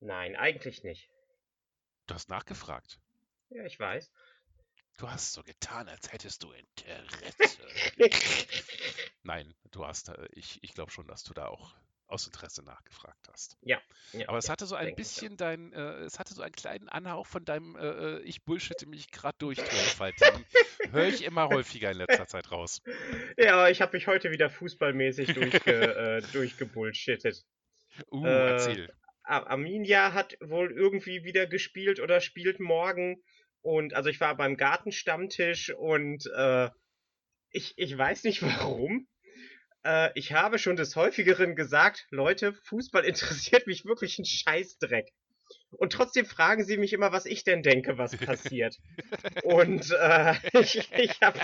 B: Nein, eigentlich nicht.
A: Du hast nachgefragt.
B: Ja, ich weiß.
A: Du hast so getan, als hättest du Interesse. Nein, du hast, äh, ich, ich glaube schon, dass du da auch aus Interesse nachgefragt hast.
B: Ja,
A: Aber es
B: ja,
A: hatte so ein bisschen dein, äh, es hatte so einen kleinen Anhauch von deinem äh, äh, Ich bullshitte mich gerade durch Tonfall. Höre ich immer häufiger in letzter Zeit raus.
B: Ja, ich habe mich heute wieder fußballmäßig durchge, äh, durchgebullshittet.
A: Uh,
B: Äh,
A: erzähl.
B: Ar- Arminia hat wohl irgendwie wieder gespielt oder spielt morgen. Und also ich war beim Gartenstammtisch und äh, ich, ich weiß nicht warum. Äh, ich habe schon des häufigeren gesagt, Leute, Fußball interessiert mich wirklich ein Scheißdreck. Und trotzdem fragen sie mich immer, was ich denn denke, was passiert. und äh, ich, ich habe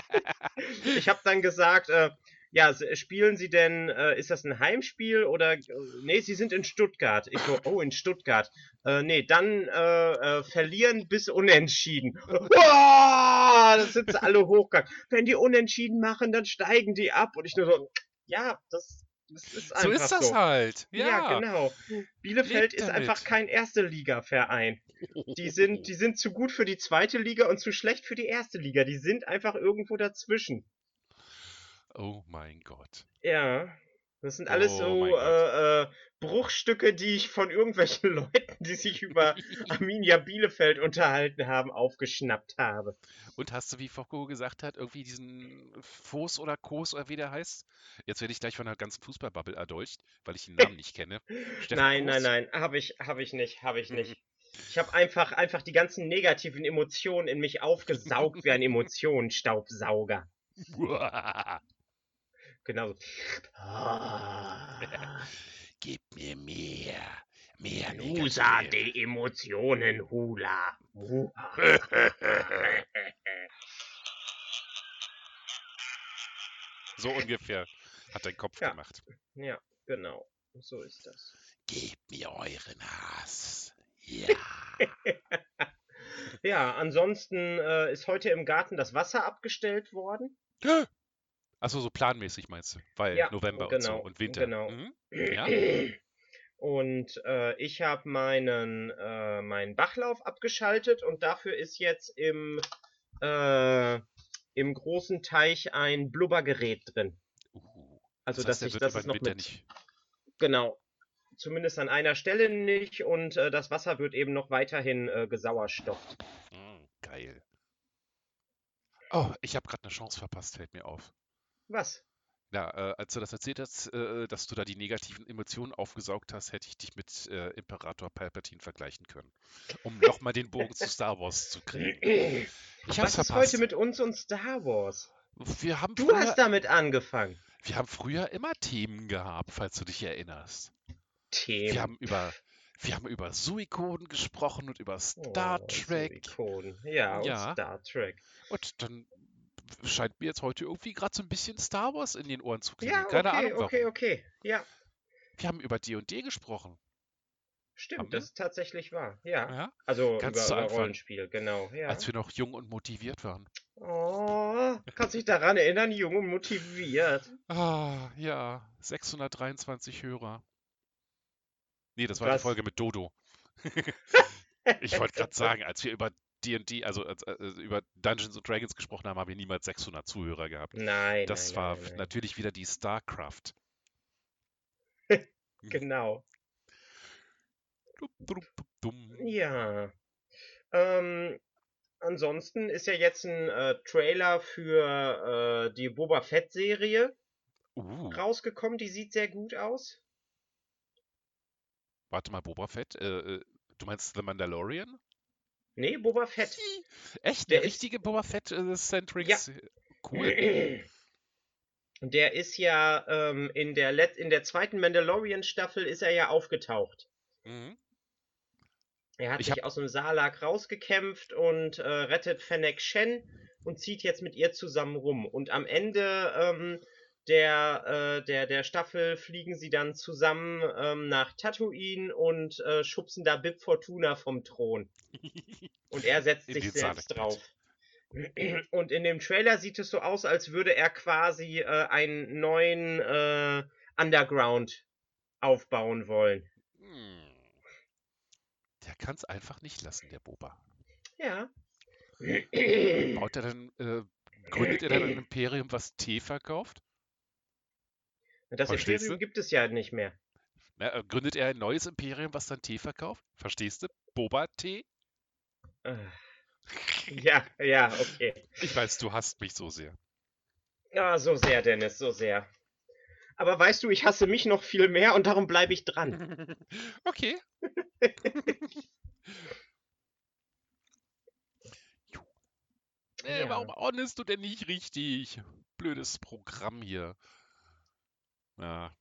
B: ich hab dann gesagt, äh, ja, spielen Sie denn, äh, ist das ein Heimspiel oder, äh, nee, Sie sind in Stuttgart. Ich so, oh, in Stuttgart. Äh, nee, dann äh, äh, verlieren bis unentschieden. Wow, das sind sie alle hochgegangen. Wenn die unentschieden machen, dann steigen die ab. Und ich nur so, ja, das, das ist einfach
A: So
B: so.
A: ist das halt.
B: Ja,
A: Ja.
B: genau. Bielefeld
A: Lebt
B: ist
A: damit.
B: einfach kein erste Liga-Verein. Die sind, die sind zu gut für die zweite Liga und zu schlecht für die erste Liga. Die sind einfach irgendwo dazwischen.
A: Oh mein Gott.
B: Ja. Das sind alles
A: Oh
B: so äh, äh, Bruchstücke, die ich von irgendwelchen Leuten, die sich über Arminia Bielefeld unterhalten haben, aufgeschnappt habe.
A: Und hast du, wie Foko gesagt hat, irgendwie diesen Fos oder Kos oder wie der heißt? Jetzt werde ich gleich von einer ganzen Fußballbubble erdolcht, weil ich den Namen nicht kenne.
B: Nein, nein, nein, habe ich, habe ich nicht, habe ich nicht. Ich habe einfach, einfach die ganzen negativen Emotionen in mich aufgesaugt wie ein Emotionenstaubsauger. Genau. so.
A: Gib mir mehr. Mehr
B: Usa de Emotionen, Hula.
A: So ungefähr hat dein Kopf
B: Ja.
A: gemacht.
B: ja, genau. So ist das.
A: Gebt mir euren Hass. Ja.
B: Ja, ansonsten äh, ist heute im Garten das Wasser abgestellt worden.
A: Achso, so planmäßig meinst du? Weil
B: Ja,
A: November und so
B: genau,
A: und Winter.
B: genau.
A: Mhm. Ja.
B: Und äh, ich habe meinen, äh, meinen Bachlauf abgeschaltet und dafür ist jetzt im, äh, im großen Teich ein Blubbergerät drin.
A: Uh,
B: Also
A: das heißt,
B: dass ich das ist noch mit
A: nicht.
B: genau zumindest an einer Stelle nicht und äh, das Wasser wird eben noch weiterhin äh, gesauerstofft.
A: Mm, geil. Oh, ich habe gerade eine Chance verpasst, fällt mir auf.
B: Was?
A: Ja, äh, als du das erzählt hast, äh, dass du da die negativen Emotionen aufgesaugt hast, hätte ich dich mit äh, Imperator Palpatine vergleichen können. Um nochmal den Bogen zu Star Wars zu kriegen. Ich
B: Was ist
A: verpasst.
B: heute mit uns und Star Wars?
A: wir, haben
B: Du
A: früher,
B: hast damit angefangen.
A: wir haben früher immer Themen gehabt, falls du dich erinnerst. Wir
B: Themen.
A: haben über, wir haben über Suikoden gesprochen und über Star
B: Oh,
A: Trek.
B: Silikon. Ja, und
A: Ja.
B: Star Trek.
A: Und dann scheint mir jetzt heute irgendwie gerade so ein bisschen Star Wars in den Ohren zu klingen.
B: Ja,
A: Keine
B: okay,
A: Ahnung warum.
B: okay, okay. Ja,
A: Wir haben über D&D gesprochen. Haben
B: stimmt, das ist tatsächlich wahr. Ja.
A: Ja?
B: Also
A: Ganz
B: über,
A: zu
B: über. Rollenspiel, genau. Ja.
A: Als wir noch jung und motiviert waren.
B: Oh, kannst dich daran erinnern, jung und motiviert.
A: Ah, ja. 623 Hörer. Nee, das war die
B: Was?
A: Folge mit Dodo. ich wollte gerade sagen, als wir über D&D, also als, äh, über Dungeons and Dragons gesprochen haben, haben wir niemals 600 Zuhörer gehabt.
B: Nein,
A: Das
B: nein,
A: war
B: nein,
A: natürlich wieder die StarCraft.
B: Genau.
A: Dum, dum.
B: Ja. Ähm, ansonsten ist ja jetzt ein äh, Trailer für äh, die Boba Fett-Serie
A: Uh,
B: rausgekommen. Die sieht sehr gut aus.
A: warte mal, Boba Fett. Äh, äh, du meinst The Mandalorian?
B: Nee, Boba Fett.
A: Echt?
B: Der
A: Der
B: ist-
A: richtige Boba Fett-Centric?
B: Ja.
A: Cool.
B: Der ist ja ähm, in, der Let in der zweiten Mandalorian-Staffel ist er ja aufgetaucht.
A: Mhm.
B: Er hat
A: Ich
B: sich aus dem Salak rausgekämpft und äh, rettet Fennec Shen und zieht jetzt mit ihr zusammen rum. Und am Ende ähm, der, äh, der, der Staffel fliegen sie dann zusammen ähm, nach Tatooine und äh, schubsen da Bib Fortuna vom Thron. Und er setzt sich selbst
A: Salak
B: drauf. Und in dem Trailer sieht es so aus, als würde er quasi äh, einen neuen äh, Underground aufbauen wollen.
A: Hm. Der kann es einfach nicht lassen, der Boba.
B: Ja.
A: Baut er dann, äh, gründet er dann ein Imperium, was Tee verkauft?
B: Das
A: Verstehst
B: Imperium
A: du?
B: gibt es ja nicht mehr.
A: Na, äh, gründet er ein neues Imperium, was dann Tee verkauft? Verstehst du? Boba-Tee?
B: Äh, Ja, ja, okay.
A: Ich weiß, du hasst mich so sehr.
B: Ah, so sehr, Dennis, so sehr. Aber weißt du, ich hasse mich noch viel mehr und darum bleibe ich dran.
A: okay. Äh,
B: Ja.
A: Warum ordnest du denn nicht richtig? Blödes Programm hier. Ja,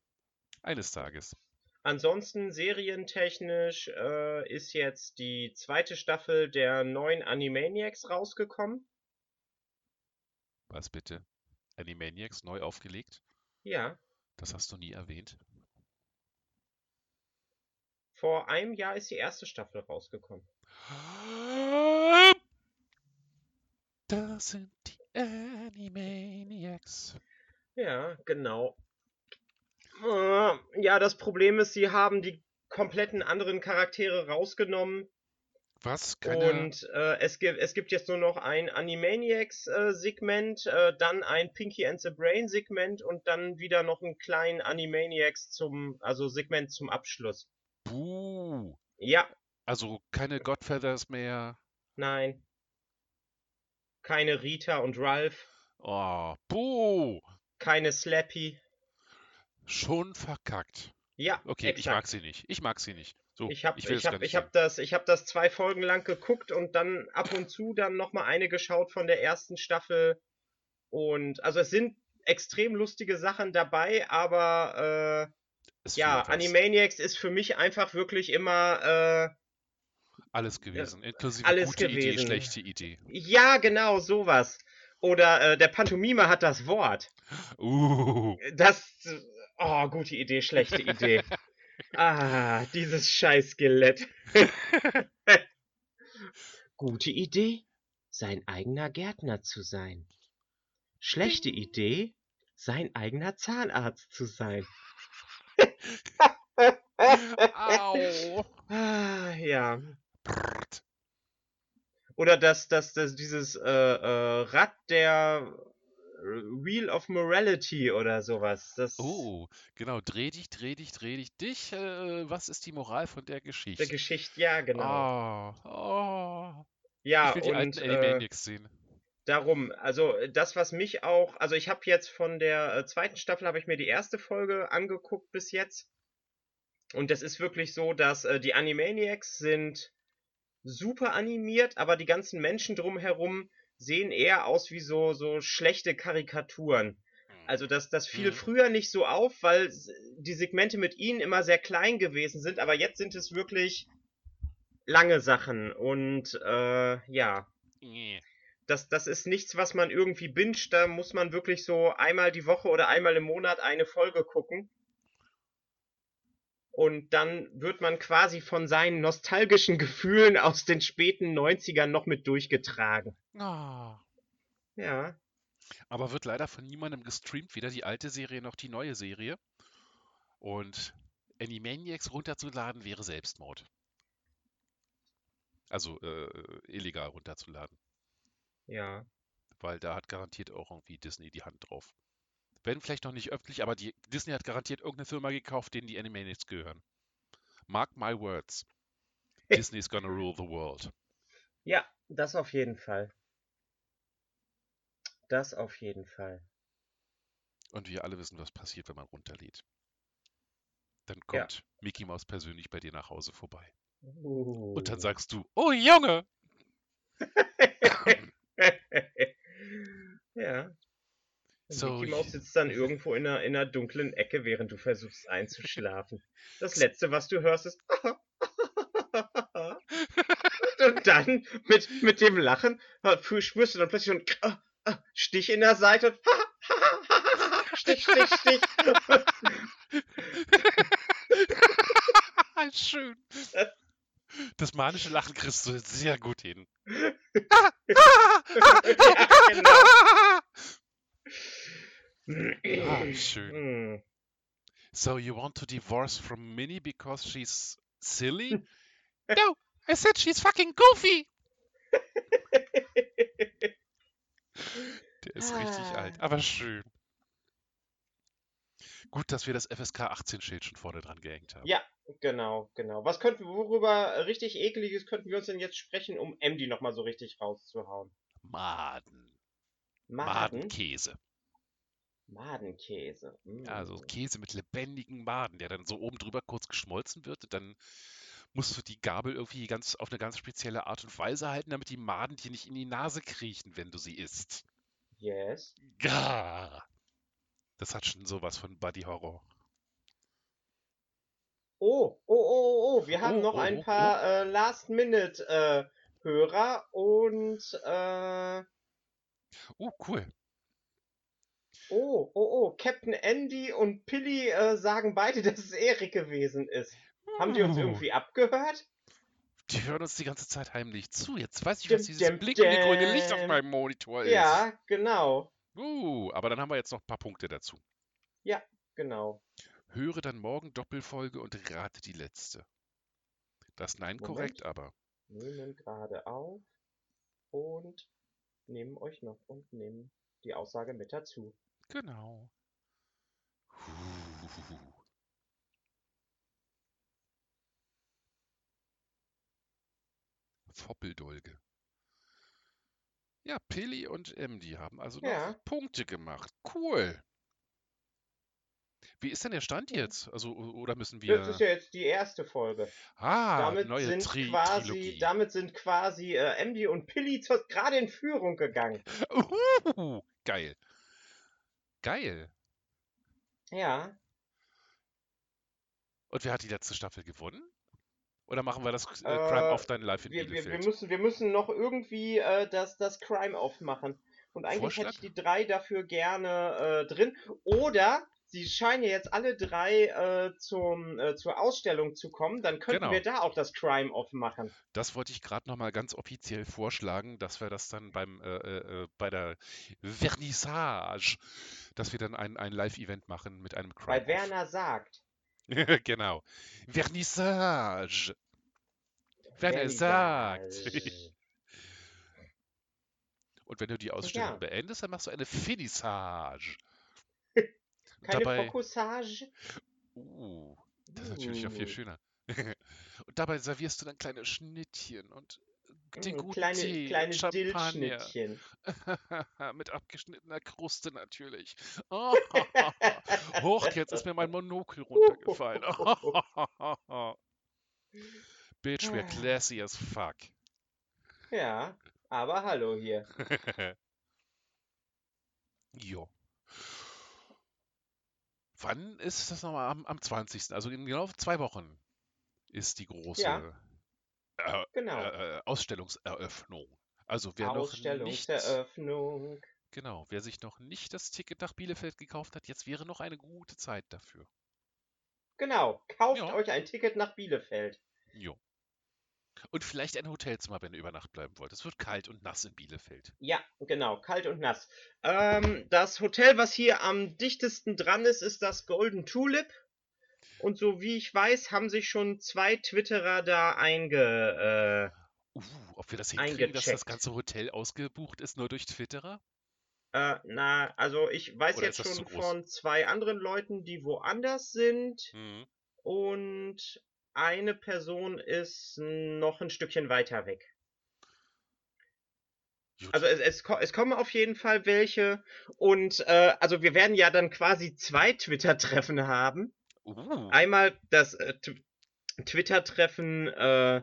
A: eines Tages.
B: Ansonsten serientechnisch äh, ist jetzt die zweite Staffel der neuen Animaniacs rausgekommen.
A: Was bitte? Animaniacs neu aufgelegt?
B: Ja,
A: Das hast du nie erwähnt.
B: vor einem Jahr ist die erste Staffel rausgekommen.
A: Das sind die Animaniacs.
B: Ja, genau. Äh, ja, das Problem ist, sie haben die kompletten anderen Charaktere rausgenommen
A: Was? Keine...
B: Und äh, es, gibt, es gibt jetzt nur noch ein Animaniacs-Segment, äh, dann ein Pinky and the Brain-Segment und dann wieder noch ein kleinen Animaniacs zum, also Segment zum Abschluss.
A: Buh.
B: Ja,
A: Also keine Godfeathers mehr.
B: nein. Keine Rita und Ralph,
A: Oh, buh.
B: keine Slappy.
A: Schon verkackt.
B: Ja,
A: Okay, ich
B: exakt.
A: mag sie nicht. Ich mag sie nicht. So,
B: Ich habe
A: ich
B: ich hab, ich hab das, ich hab das zwei Folgen lang geguckt und dann ab und zu dann nochmal eine geschaut von der ersten Staffel. Und also es sind extrem lustige Sachen dabei, aber äh, ja. Animaniacs ist für mich einfach wirklich immer äh,
A: Alles gewesen, inklusive
B: alles
A: gute Idee,
B: gewesen.
A: schlechte Idee.
B: ja genau sowas. Oder äh, der Pantomime hat das Wort.
A: Uh,
B: Das. Oh, gute Idee, schlechte Idee. Ah, dieses scheiß Skelett. gute Idee, sein eigener Gärtner zu sein. Schlechte Idee, sein eigener Zahnarzt zu sein.
A: au.
B: Ah, ja. Oder dass das, das, dieses äh, äh, Rad der Wheel of Morality oder sowas. Das
A: Oh, genau, dreh dich, dreh dich, dreh dich, dich. Äh, was ist die Moral von der
B: der
A: Geschichte?
B: Geschichte, ja, genau.
A: Ah, oh.
B: ja,
A: ich will die
B: und
A: alten
B: äh,
A: Animaniacs sehen.
B: darum, also das, was mich auch, also ich habe jetzt von der äh, zweiten Staffel habe ich mir die erste Folge angeguckt bis jetzt. Und das ist wirklich so, dass äh, die Animaniacs sind super animiert, aber die ganzen Menschen drumherum sehen eher aus wie so, so schlechte Karikaturen. Also das, das fiel
A: Mhm.
B: früher nicht so auf, weil die Segmente mit ihnen immer sehr klein gewesen sind, aber jetzt sind es wirklich lange Sachen. Und äh, ja,
A: Nee.
B: das, das ist nichts, was man irgendwie binscht. Da muss man wirklich so einmal die Woche oder einmal im Monat eine Folge gucken. Und dann wird man quasi von seinen nostalgischen Gefühlen aus den späten 90ern noch mit durchgetragen.
A: Ah.
B: Ja,
A: Aber wird leider von niemandem gestreamt, weder die alte Serie noch die neue Serie. Und Animaniacs runterzuladen wäre Selbstmord. Also äh, illegal runterzuladen.
B: ja.
A: Weil da hat garantiert auch irgendwie Disney die Hand drauf. Wenn vielleicht noch nicht öffentlich, aber die, Disney hat garantiert irgendeine Firma gekauft, denen die Animaniacs gehören. Mark my words. Disney's gonna rule the world.
B: Ja, das auf jeden Fall. Das auf jeden Fall.
A: Und wir alle wissen, was passiert, wenn man runterlädt. Dann
B: Ja.
A: kommt Mickey Mouse persönlich bei dir nach Hause vorbei.
B: Uh.
A: Und dann sagst du, oh Junge!
B: ja.
A: So,
B: Mickey Mouse sitzt dann irgendwo in einer, in einer dunklen Ecke, während du versuchst einzuschlafen. Das letzte, was du hörst, ist. Und dann mit, mit dem Lachen spürst du dann plötzlich einen Stich in der Seite. und Stich, Stich, Stich.
A: Schön. Das manische Lachen kriegst du sehr gut hin.
B: ja, genau.
A: Ah, schön.
B: Hm.
A: So you want to divorce from Minnie because she's silly? no, I said she's fucking goofy. Der ist richtig
B: Ah.
A: alt, aber schön. Gut, dass wir das FSK 18 Schild schon vorne dran gehängt haben.
B: Ja, genau, genau. Was könnten, worüber richtig ekliges könnten wir uns denn jetzt sprechen, um Emdy nochmal so richtig rauszuhauen?
A: Maden.
B: Maden?
A: Madenkäse.
B: Madenkäse. Mm.
A: Ja, also Käse mit lebendigen Maden, der dann so oben drüber kurz geschmolzen wird. Dann musst du die Gabel irgendwie ganz auf eine ganz spezielle Art und Weise halten, damit die Maden dir nicht in die Nase kriechen, wenn du sie isst.
B: Yes.
A: Gah. Das hat schon sowas von Buddy Horror.
B: Oh, oh, oh, oh, wir haben
A: Oh,
B: noch
A: oh,
B: ein
A: oh,
B: paar äh, Last-Minute-Hörer und äh,
A: Oh, cool.
B: oh, oh, oh, Captain Andy und Pilly äh, sagen beide, dass es Erik gewesen ist. Haben die uns
A: Uh,
B: irgendwie abgehört?
A: Die hören uns die ganze Zeit heimlich zu. Jetzt weiß ich, was dieses
B: dim,
A: blinkende grüne Licht auf meinem Monitor ist.
B: Ja, genau,
A: Uh, aber dann haben wir jetzt noch ein paar Punkte dazu.
B: genau.
A: Höre dann morgen Doppelfolge und rate die letzte. Das Nein
B: Moment.
A: korrekt aber.
B: Nehmen gerade auf und nehmen euch noch und nehmen die Aussage mit dazu.
A: Genau. Foppeldolge. Ja, Pilli und Emdy haben also noch
B: Ja.
A: Punkte gemacht. Cool. Wie ist denn der Stand jetzt? Also, oder müssen
B: Das ist
A: wir.
B: ja jetzt die erste Folge.
A: Ah,
B: Damit
A: neue
B: sind
A: Tri
B: quasi,
A: Trilogie.
B: damit sind quasi äh, Andy und Pilly gerade in Führung gegangen.
A: Uhuhu, geil. Geil.
B: Ja.
A: Und wer hat die letzte Staffel gewonnen? Oder machen wir das äh,
B: Äh,
A: Crime of Dein Life in
B: Wir, wir, wir,
A: Bielefeld?
B: müssen, wir müssen noch irgendwie äh, das, das Crime aufmachen. Und eigentlich
A: Vorschlag?
B: hätte ich die drei dafür gerne äh, drin. Oder sie scheinen ja jetzt alle drei äh, zum, äh, zur Ausstellung zu kommen. Dann könnten
A: Genau.
B: wir da auch das Crime aufmachen.
A: Das wollte ich gerade nochmal ganz offiziell vorschlagen, dass wir das dann beim, äh, äh, äh, bei der Vernissage, dass wir dann ein, ein Live-Event machen mit einem Crime.
B: Weil Werner sagt.
A: genau. Vernissage. Wenn er sagt. Und wenn du die Ausstellung
B: Ja.
A: beendest, dann machst du eine Finissage.
B: Keine
A: dabei,
B: Fokussage.
A: uh, das ist natürlich noch viel
B: Uh.
A: schöner. Und dabei servierst du dann kleine Schnittchen und den
B: Mm,
A: guten
B: kleine
A: Tee,
B: kleine
A: Champagner. Mit abgeschnittener Kruste natürlich. Oh, Hoch, jetzt ist mir mein Monokel runtergefallen. Bitch, we're classy as fuck.
B: ja, aber hallo hier.
A: jo. Wann ist das nochmal? Am, am 20. Also in genau zwei Wochen ist die große äh,
B: Genau.
A: äh, Ausstellungseröffnung. Also wer noch nicht,
B: Ausstellungseröffnung.
A: genau, wer sich noch nicht das Ticket nach Bielefeld gekauft hat, jetzt wäre noch eine gute Zeit dafür.
B: Genau. Kauft
A: Ja.
B: euch ein Ticket nach Bielefeld.
A: Jo. Und vielleicht ein Hotelzimmer, wenn ihr über Nacht bleiben wollt. Es wird kalt und nass in Bielefeld.
B: Ja, genau. Kalt und nass. Ähm, das Hotel, was hier am dichtesten dran ist, ist das Golden Tulip. Und so wie ich weiß, haben sich schon zwei Twitterer da einge.
A: Uh, ob wir das hinkriegen, dass das ganze Hotel ausgebucht ist, nur durch Twitterer?
B: Äh, äh, na, also ich weiß
A: Oder
B: jetzt schon von zwei anderen Leuten, die woanders sind.
A: Mhm.
B: Und eine Person ist noch ein Stückchen weiter weg.
A: Gut.
B: Also es, es, es kommen auf jeden Fall welche. Und äh, also wir werden ja dann quasi zwei Twitter-Treffen haben.
A: uh,
B: Einmal das äh, Tw- Twitter-Treffen äh,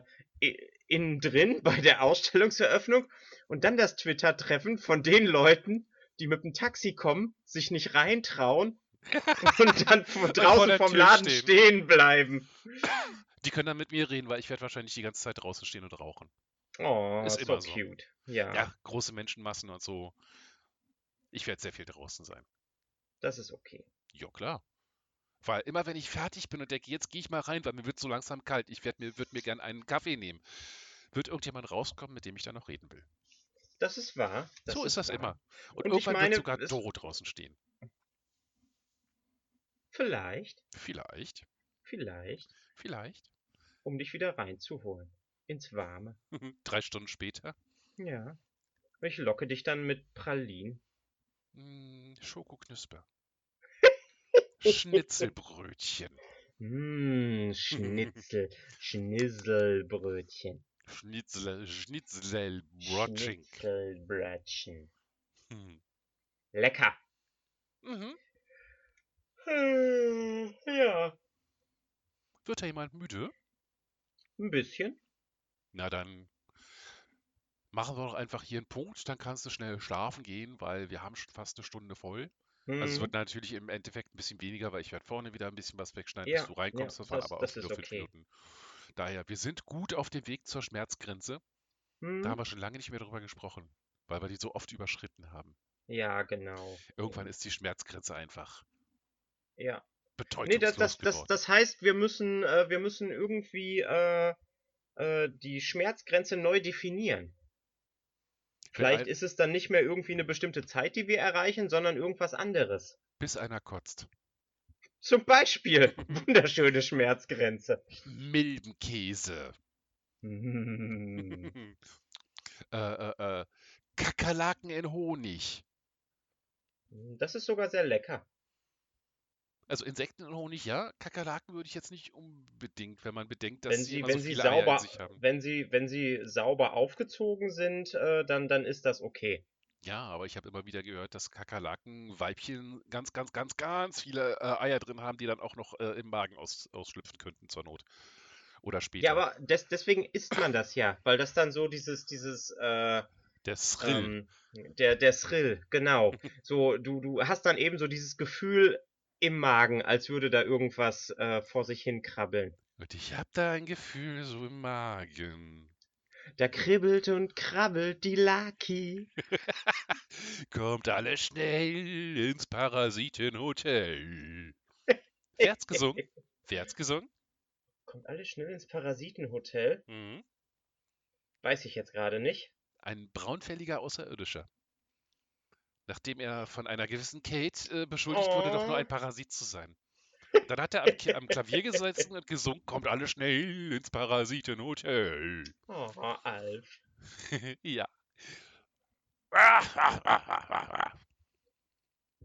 B: innen drin bei der Ausstellungseröffnung und dann das Twitter-Treffen von den Leuten, die mit dem Taxi kommen, sich nicht reintrauen und dann draußen
A: der
B: vom Laden
A: stehen.
B: stehen bleiben.
A: die können dann mit mir reden, weil ich werde wahrscheinlich die ganze Zeit draußen stehen und rauchen.
B: Oh,
A: Ist
B: so
A: immer so.
B: cute. Ja,
A: Ja, große Menschenmassen und so. Ich werde sehr viel draußen sein.
B: das ist okay.
A: Ja, klar. Weil immer wenn ich fertig bin und denke, jetzt gehe ich mal rein, weil mir wird so langsam kalt, ich werd mir, würde mir gern einen Kaffee nehmen, wird irgendjemand rauskommen, mit dem ich dann noch reden will.
B: Das ist wahr. Das
A: so ist das
B: wahr.
A: immer. Und,
B: Und
A: irgendwann
B: meine,
A: wird sogar Doro draußen stehen.
B: Vielleicht,
A: Vielleicht.
B: vielleicht,
A: Vielleicht.
B: um dich wieder reinzuholen. Ins Warme.
A: Drei Stunden später.
B: Ja. Ich locke dich dann mit Pralinen.
A: Hm, Schokoknusper. Schnitzelbrötchen.
B: Mmm, Schnitzel, Schnitzelbrötchen.
A: Schnitzel, Schnitzelbrotchen.
B: Schnitzelbrötchen.
A: Hm.
B: Lecker.
A: Mhm.
B: Hm, Ja,
A: Wird da jemand müde?
B: ein bisschen.
A: Na dann machen wir doch einfach hier einen Punkt, dann kannst du schnell schlafen gehen, weil wir haben schon fast eine Stunde voll. Also es
B: Hm,
A: wird natürlich im Endeffekt ein bisschen weniger, weil ich werde vorne wieder ein bisschen was wegschneiden,
B: Ja,
A: bis du reinkommst.
B: ja,
A: das waren aber auch nur fünf
B: okay.
A: Minuten. Daher, wir sind gut auf dem Weg zur Schmerzgrenze.
B: hm,
A: Da haben wir schon lange nicht mehr drüber gesprochen, weil wir die so oft überschritten haben.
B: Ja, genau.
A: Irgendwann ist die Schmerzgrenze einfach
B: Ja. Nee, das, das, das, das heißt, wir müssen, äh, wir müssen irgendwie äh, äh, die Schmerzgrenze neu definieren. Vielleicht
A: ein-
B: ist es dann nicht mehr irgendwie eine bestimmte Zeit, die wir erreichen, sondern irgendwas anderes.
A: bis einer kotzt.
B: Zum Beispiel wunderschöne Schmerzgrenze.
A: Milbenkäse.
B: Mm.
A: äh, äh, äh, Kakerlaken in Honig.
B: Das ist sogar sehr lecker.
A: Also Insekten in Honig, ja. Kakerlaken würde ich jetzt nicht unbedingt, wenn man bedenkt, dass
B: Wenn
A: sie
B: sie, wenn
A: so
B: sie
A: viele Eier in
B: sauber,
A: sich haben.
B: wenn sie, wenn sie sauber aufgezogen sind, äh, dann, dann ist das okay.
A: Ja, aber ich habe immer wieder gehört, dass Kakerlaken, Weibchen ganz, ganz, ganz, ganz viele äh, Eier drin haben, die dann auch noch äh, im Magen aus, ausschlüpfen könnten zur Not. Oder später.
B: Ja, aber des, deswegen isst man das ja, weil das dann so dieses, dieses, äh,
A: Der Thrill.
B: ähm, der, der Thrill, genau. So, du, du hast dann eben so dieses Gefühl im Magen, als würde da irgendwas äh, vor sich hin krabbeln.
A: Und ich habe da ein Gefühl so im Magen.
B: Da kribbelt und krabbelt die Lucky.
A: Kommt alle schnell ins Parasitenhotel. Wer hat's gesungen? Wer hat's gesungen?
B: Kommt alle schnell ins Parasitenhotel?
A: Mhm.
B: Weiß ich jetzt gerade nicht.
A: Ein braunfälliger Außerirdischer. Nachdem er von einer gewissen Kate äh, beschuldigt wurde, doch nur
B: Oh.
A: ein Parasit zu sein. Dann hat er am, am Klavier gesessen und gesungen, kommt alle schnell ins Parasitenhotel.
B: Oh, Alf.
A: ja.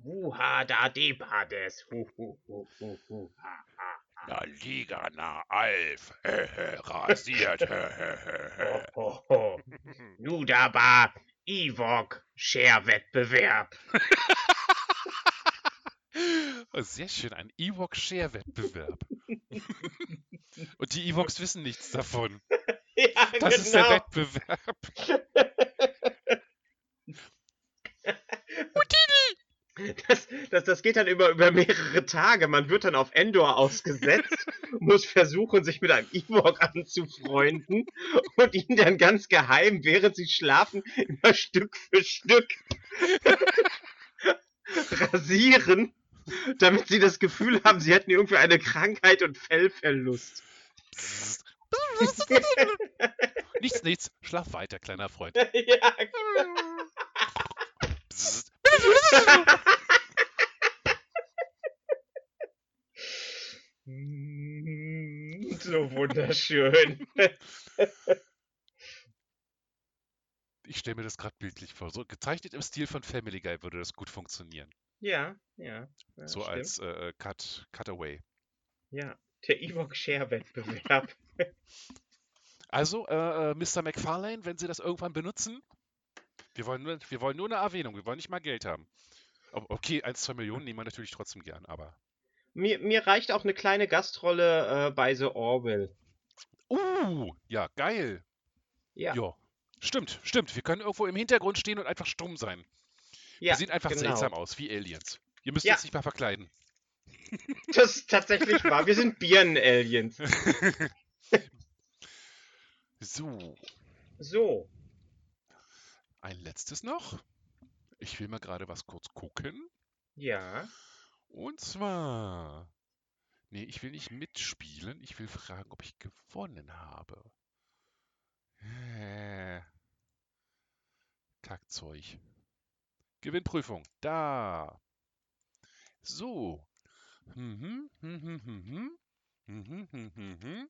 B: Wuha da debades.
A: Na, Liga, na, Alf, rasiert.
B: Ho, ho, ho. Ivok Share-Wettbewerb.
A: Oh, sehr schön, ein Ewok-Share-Wettbewerb. Und die Ewoks wissen nichts davon.
B: Ja,
A: Das ist der
B: genau.
A: Wettbewerb.
B: Das, das, das geht dann über, über mehrere Tage. Man wird dann auf Endor ausgesetzt, muss versuchen, sich mit einem Ewok anzufreunden und ihn dann ganz geheim, während sie schlafen, immer Stück für Stück rasieren, damit sie das Gefühl haben, sie hätten irgendwie eine Krankheit und Fellverlust.
A: Nichts, nichts. Schlaf weiter, kleiner Freund.
B: ja,
A: Psst.
B: Mm, so wunderschön.
A: Ich stelle mir das gerade bildlich vor. So gezeichnet im Stil von Family Guy würde das gut funktionieren.
B: Ja, ja. ja
A: so
B: stimmt.
A: als äh, Cut, Cutaway.
B: Ja, der Ewok Share Wettbewerb.
A: Also, äh, äh, Mr. McFarlane, wenn Sie das irgendwann benutzen, wir wollen, nur, wir wollen nur eine Erwähnung, wir wollen nicht mal Geld haben. Okay, 1, 2 Millionen nehmen wir natürlich trotzdem gern, aber.
B: Mir, mir reicht auch eine kleine Gastrolle äh, bei The Orville.
A: Uh, ja, geil.
B: Ja,
A: Ja. Stimmt, stimmt. Wir können irgendwo im Hintergrund stehen und einfach stumm sein.
B: ja
A: wir sehen einfach
B: genau.
A: seltsam aus, wie Aliens. Ihr müsst
B: Ja.
A: uns nicht mal verkleiden.
B: Das ist tatsächlich wahr. Wir sind Birnen-Aliens.
A: So,
B: So,
A: ein letztes noch. Ich will mal gerade was kurz gucken.
B: ja.
A: Und zwar. Nee, ich will nicht mitspielen. Ich will fragen, ob ich gewonnen habe. Äh. Kackzeug. Gewinnprüfung. Da. So. Mhm, mhm, mhm, mhm. Mhm, mhm, mhm.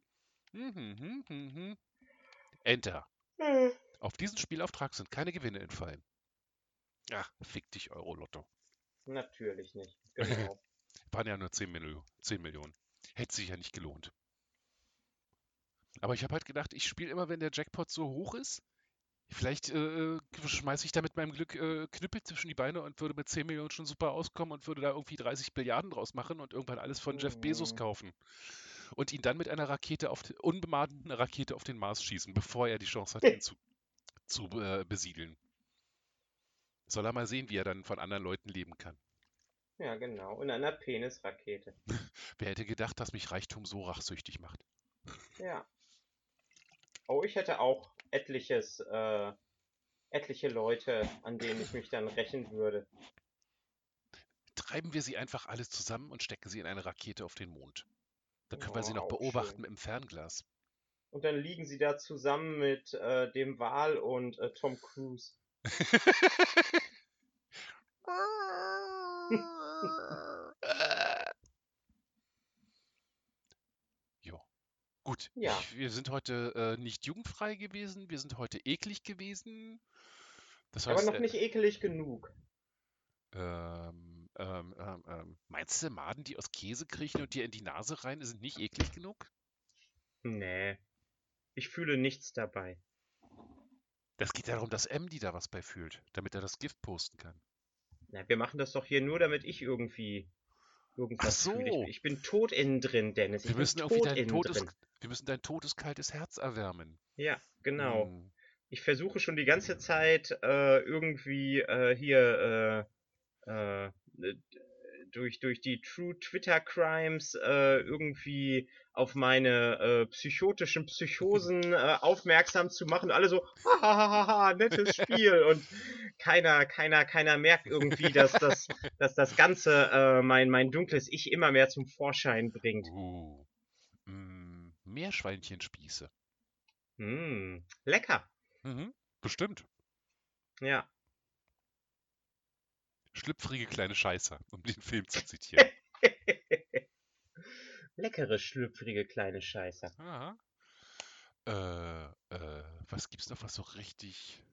A: Mhm, mhm, mhm. Enter.
B: Äh,
A: Auf diesen Spielauftrag sind keine Gewinne entfallen. Ach, fick dich, Euro-Lotto.
B: Natürlich nicht. Genau.
A: Waren ja nur 10 Millionen. 10 Millionen. Hätte sich ja nicht gelohnt. Aber ich habe halt gedacht, ich spiele immer, wenn der Jackpot so hoch ist. Vielleicht äh, schmeiße ich da mit meinem Glück äh, Knüppel zwischen die Beine und würde mit 10 Millionen schon super auskommen und würde da irgendwie 30 Billiarden draus machen und irgendwann alles von Jeff Bezos
B: Mhm.
A: kaufen. Und ihn dann mit einer Rakete auf die, unbemannten Rakete auf den Mars schießen, bevor er die Chance hat, ihn zu, zu äh, besiedeln. Soll er mal sehen, wie er dann von anderen Leuten leben kann.
B: Ja, genau. In einer Penisrakete.
A: Wer hätte gedacht, dass mich Reichtum so rachsüchtig macht?
B: Ja. Oh, ich hätte auch etliches, äh, etliche Leute, an denen ich mich dann rächen würde.
A: Treiben wir sie einfach alle zusammen und stecken sie in eine Rakete auf den Mond. Dann können wir sie
B: Oh,
A: noch beobachten
B: schön.
A: im Fernglas.
B: Und dann liegen sie da zusammen mit äh, dem Wal und äh, Tom Cruise.
A: jo. Gut.
B: Ja.
A: Ich, wir sind heute äh, nicht jugendfrei gewesen, wir sind heute eklig gewesen. Das
B: Aber
A: heißt,
B: noch
A: äh,
B: nicht ekelig genug.
A: ähm, ähm, ähm, ähm, meinst du, Maden, die aus Käse kriechen und dir in die Nase rein, sind nicht eklig genug?
B: Nee. Ich fühle nichts dabei.
A: Das geht darum, dass MD da was bei fühlt, damit er das Gift posten kann.
B: Na, wir machen das doch hier nur, damit ich irgendwie irgendwas
A: Ach
B: fühle.
A: so.
B: Ich, ich bin tot innen drin, Dennis. Ich
A: Wir
B: bin
A: müssen irgendwie
B: tot
A: dein
B: innen
A: totes,
B: drin.
A: wir müssen dein totes, kaltes Herz erwärmen.
B: Ja, genau.
A: Hm.
B: Ich versuche schon die ganze Zeit äh, irgendwie äh, hier äh, äh, durch, durch die True Twitter Crimes äh, irgendwie auf meine äh, psychotischen Psychosen äh, aufmerksam zu machen. Alle so, hahaha, nettes Spiel. Und keiner, keiner, keiner merkt irgendwie, dass das, dass das Ganze äh, mein, mein dunkles Ich immer mehr zum Vorschein bringt.
A: Uh. Mm, Meerschweinchenspieße.
B: Hm, lecker.
A: Mhm. Bestimmt.
B: Ja.
A: Schlüpfrige kleine Scheißer, um den Film zu zitieren.
B: Leckere, schlüpfrige kleine Scheiße.
A: Aha. Äh, äh, was gibt's noch, was so richtig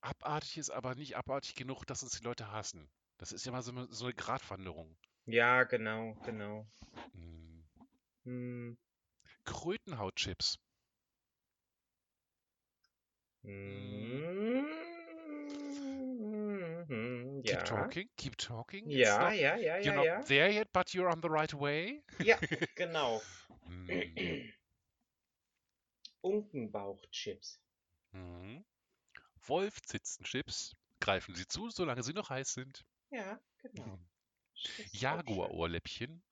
A: abartig ist, aber nicht abartig genug, dass uns die Leute hassen? Das ist ja mal so eine, so eine Gratwanderung.
B: Ja, genau, genau.
A: Hm.
B: Hm.
A: Krötenhautchips.
B: Mhm,
A: Keep
B: Ja.
A: talking, keep talking.
B: Ja,
A: not,
B: ja, ja,
A: you're
B: ja,
A: not
B: ja.
A: there yet, but you're on the right way.
B: Ja, genau.
A: Hm.
B: Unkenbauchchips.
A: Mhm. Wolfzitzenchips. Greifen Sie zu, solange sie noch heiß sind.
B: Ja, genau. Schön.
A: Jaguarohrläppchen.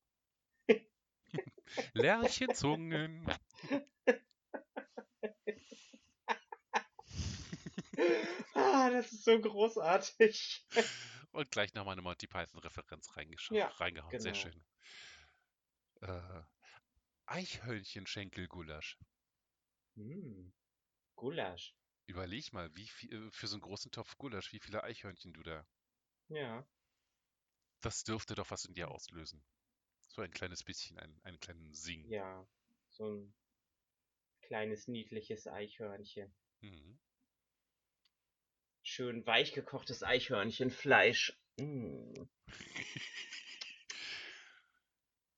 A: Lerchenzungen.
B: Ah, das ist so großartig.
A: Und gleich nochmal eine Monty Python-Referenz
B: Ja,
A: reingehauen. Sehr
B: genau.
A: schön. Äh, Eichhörnchenschenkelgulasch.
B: Hm. Gulasch.
A: Überleg mal, wie viel, äh, für so einen großen Topf Gulasch, wie viele Eichhörnchen du da.
B: Ja.
A: Das dürfte doch was in dir auslösen. So ein kleines bisschen, ein, einen kleinen Sing.
B: Ja. So ein kleines, niedliches Eichhörnchen.
A: Mhm.
B: Schön weich gekochtes Eichhörnchenfleisch. Mm.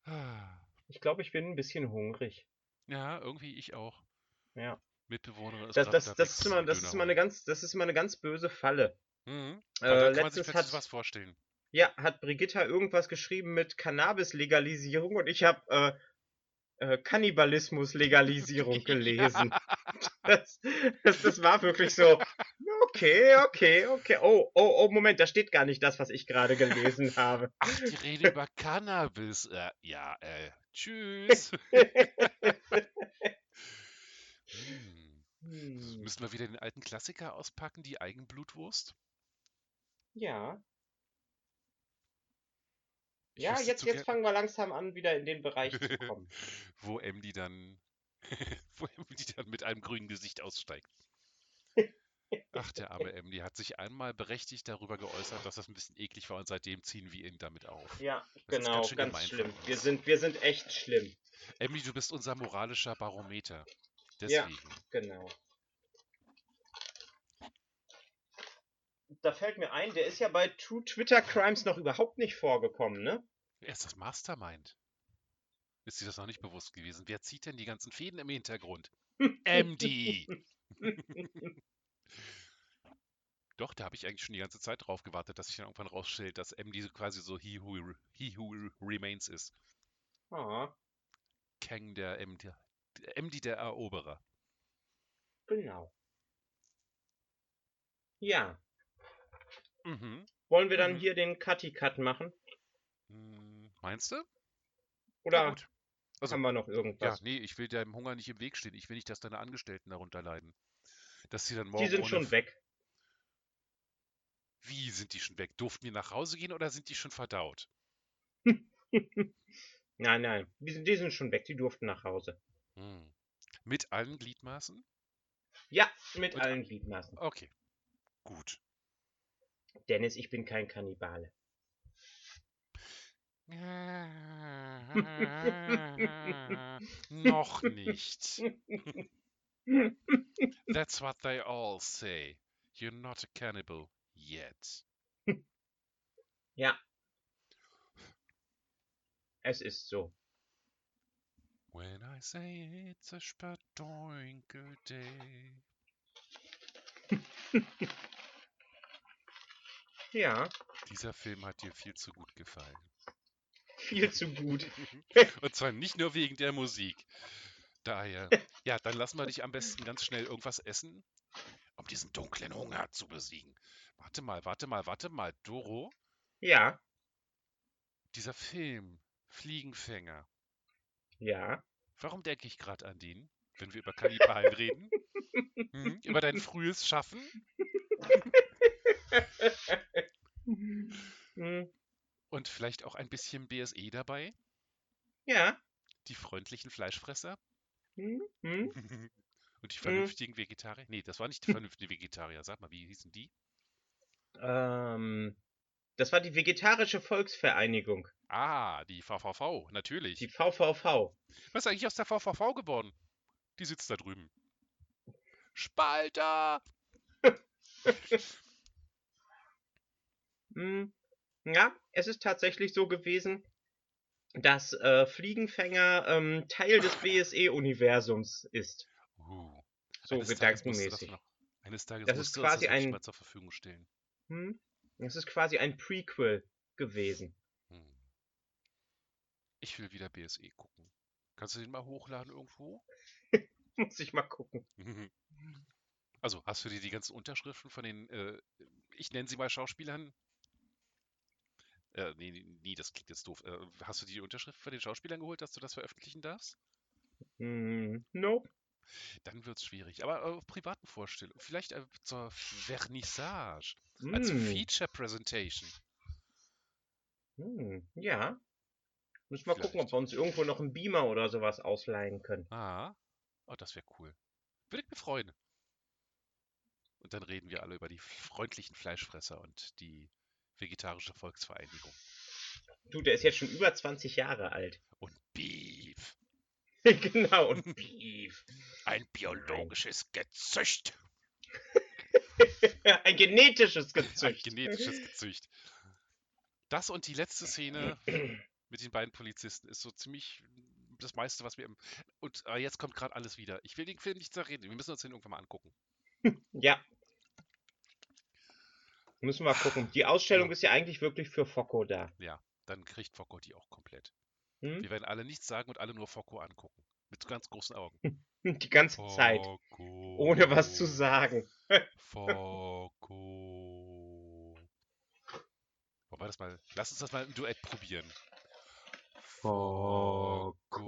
A: Ah.
B: Ich glaube, ich bin ein bisschen hungrig.
A: Ja, irgendwie ich auch.
B: Ja.
A: Mitbewohnerin ist
B: Das, das, das, ist immer, das, ist immer eine ganz, das ist immer eine ganz böse Falle.
A: Mhm.
B: Äh, letztens hat,
A: was vorstellen.
B: ja, hat Brigitta irgendwas geschrieben mit Cannabis-Legalisierung und ich habe äh, äh, Kannibalismus-Legalisierung gelesen. Das, das, das war wirklich so, okay, okay, okay. Oh, oh, oh, Moment, da steht gar nicht das, was ich gerade gelesen habe.
A: Ach, die reden über Cannabis. Äh, ja, äh, tschüss. Hm.
B: Hm,
A: Müssen wir wieder den alten Klassiker auspacken, die Eigenblutwurst?
B: ja,
A: Ich
B: ja, jetzt, jetzt fangen wir langsam an, wieder in den Bereich zu kommen.
A: wo MD dann, wo MD dann mit einem grünen Gesicht aussteigt. Ach, der arme MD hat sich einmal berechtigt darüber geäußert, dass das ein bisschen eklig war und seitdem ziehen wir ihn damit auf.
B: Ja,
A: Das ist
B: genau,
A: ganz
B: ganz
A: gemein
B: schlimm. Wir sind, wir sind echt schlimm.
A: Emily, du bist unser moralischer Barometer.
B: Ja.
A: Deswegen.
B: Genau. Da fällt mir ein, der ist ja bei True Twitter Crimes noch überhaupt nicht vorgekommen, ne?
A: Wer ist das Mastermind? Ist dir das noch nicht bewusst gewesen? Wer zieht denn die ganzen Fäden im Hintergrund? MD! Doch, da habe ich eigentlich schon die ganze Zeit drauf gewartet, dass sich dann irgendwann rausstellt, dass MD so quasi so He Who, he who Remains ist.
B: Ah,
A: Kang der MD, der MD der Eroberer.
B: genau. Ja.
A: Mhm.
B: Wollen wir dann
A: Mhm.
B: hier den Cutty-Cut machen?
A: Hm, Meinst du?
B: Oder
A: gut. Also,
B: haben wir noch
A: ja,
B: irgendwas?
A: nee, ich will deinem Hunger nicht im Weg stehen. Ich will nicht, dass deine Angestellten darunter leiden. Dass sie dann
B: Die
A: morgen
B: sind
A: ohne
B: schon weg.
A: Wie sind die schon weg? Durften wir nach Hause gehen oder sind die schon verdaut?
B: Nein, nein. Die sind, die sind schon weg. Die durften nach Hause.
A: Hm. Mit allen Gliedmaßen?
B: Ja, mit
A: Mit
B: allen Gliedmaßen.
A: Okay, gut.
B: Dennis, ich bin kein Kannibale.
A: Noch nicht. That's what they all say. You're not a cannibal yet.
B: Ja. Es ist so.
A: When I say it's a spadoinkle day.
B: Ja,
A: Dieser Film hat dir viel zu gut gefallen.
B: viel zu gut.
A: Und zwar nicht nur wegen der Musik. Daher, ja, dann lassen wir dich am besten ganz schnell irgendwas essen, um diesen dunklen Hunger zu besiegen. Warte mal, warte mal, warte mal, Doro,
B: Ja,
A: dieser Film, Fliegenfänger.
B: ja.
A: Warum denke ich gerade an den, wenn wir über Kannibalen reden? Hm? Über dein frühes Schaffen?
B: Hm,
A: Und vielleicht auch ein bisschen BSE dabei?
B: Ja.
A: Die freundlichen Fleischfresser?
B: Hm, hm.
A: Und die vernünftigen Vegetarier? Nee, das waren nicht die vernünftigen Vegetarier. Sag mal, wie hießen die?
B: Ähm, das war die Vegetarische Volksvereinigung,
A: Ah, die VVV, natürlich.
B: die VVV.
A: Was ist eigentlich aus der VVV geworden? Die sitzt da drüben. Spalter!
B: Hm, Ja, es ist tatsächlich so gewesen, dass äh, Fliegenfänger ähm, Teil des BSE-Universums ist.
A: Uh,
B: So gedankenmäßig.
A: Eines Tages
B: Das ist quasi
A: das
B: ein-
A: zur Verfügung stellen.
B: Hm? Das ist quasi ein Prequel gewesen.
A: Hm. Ich will wieder BSE gucken. Kannst du den mal hochladen irgendwo?
B: Muss ich mal gucken.
A: Also, hast du dir die ganzen Unterschriften von den, äh, ich nenne sie mal Schauspielern? Äh, nee, nee, das klingt jetzt doof. Äh, hast du die Unterschrift von den Schauspielern geholt, dass du das veröffentlichen darfst?
B: Hm, nope.
A: Dann wird es schwierig. Aber auf privaten Vorstellungen. Vielleicht äh, zur Vernissage. Als
B: Hm,
A: Feature Presentation.
B: hm, ja. Müssen wir gucken, ob
A: Vielleicht.
B: wir uns irgendwo noch einen Beamer oder sowas ausleihen können.
A: Ah. Oh, das wäre cool. Würde ich mich freuen. Und dann reden wir alle über die freundlichen Fleischfresser und die vegetarische Volksvereinigung.
B: Du, der ist jetzt schon über 20 Jahre alt.
A: Und Beef.
B: genau, und Beef.
A: Ein biologisches Gezücht.
B: Ein genetisches
A: Ein
B: Gezücht.
A: genetisches Gezücht. Das und die letzte Szene mit den beiden Polizisten ist so ziemlich das meiste, was wir im. Und äh, jetzt kommt gerade alles wieder. Ich will den Film nicht zerreden. Wir müssen uns den irgendwann mal angucken.
B: Ja. Müssen wir gucken. Die Ausstellung ist ja eigentlich wirklich für Focko da.
A: Ja, dann kriegt Focko die auch komplett.
B: Hm?
A: Wir werden alle nichts sagen und alle nur Focko angucken. Mit ganz großen Augen.
B: Die ganze Zeit.
A: Focko.
B: Ohne was zu sagen.
A: Focko. Wollen wir das mal. Lass uns das mal im Duett probieren. Focko.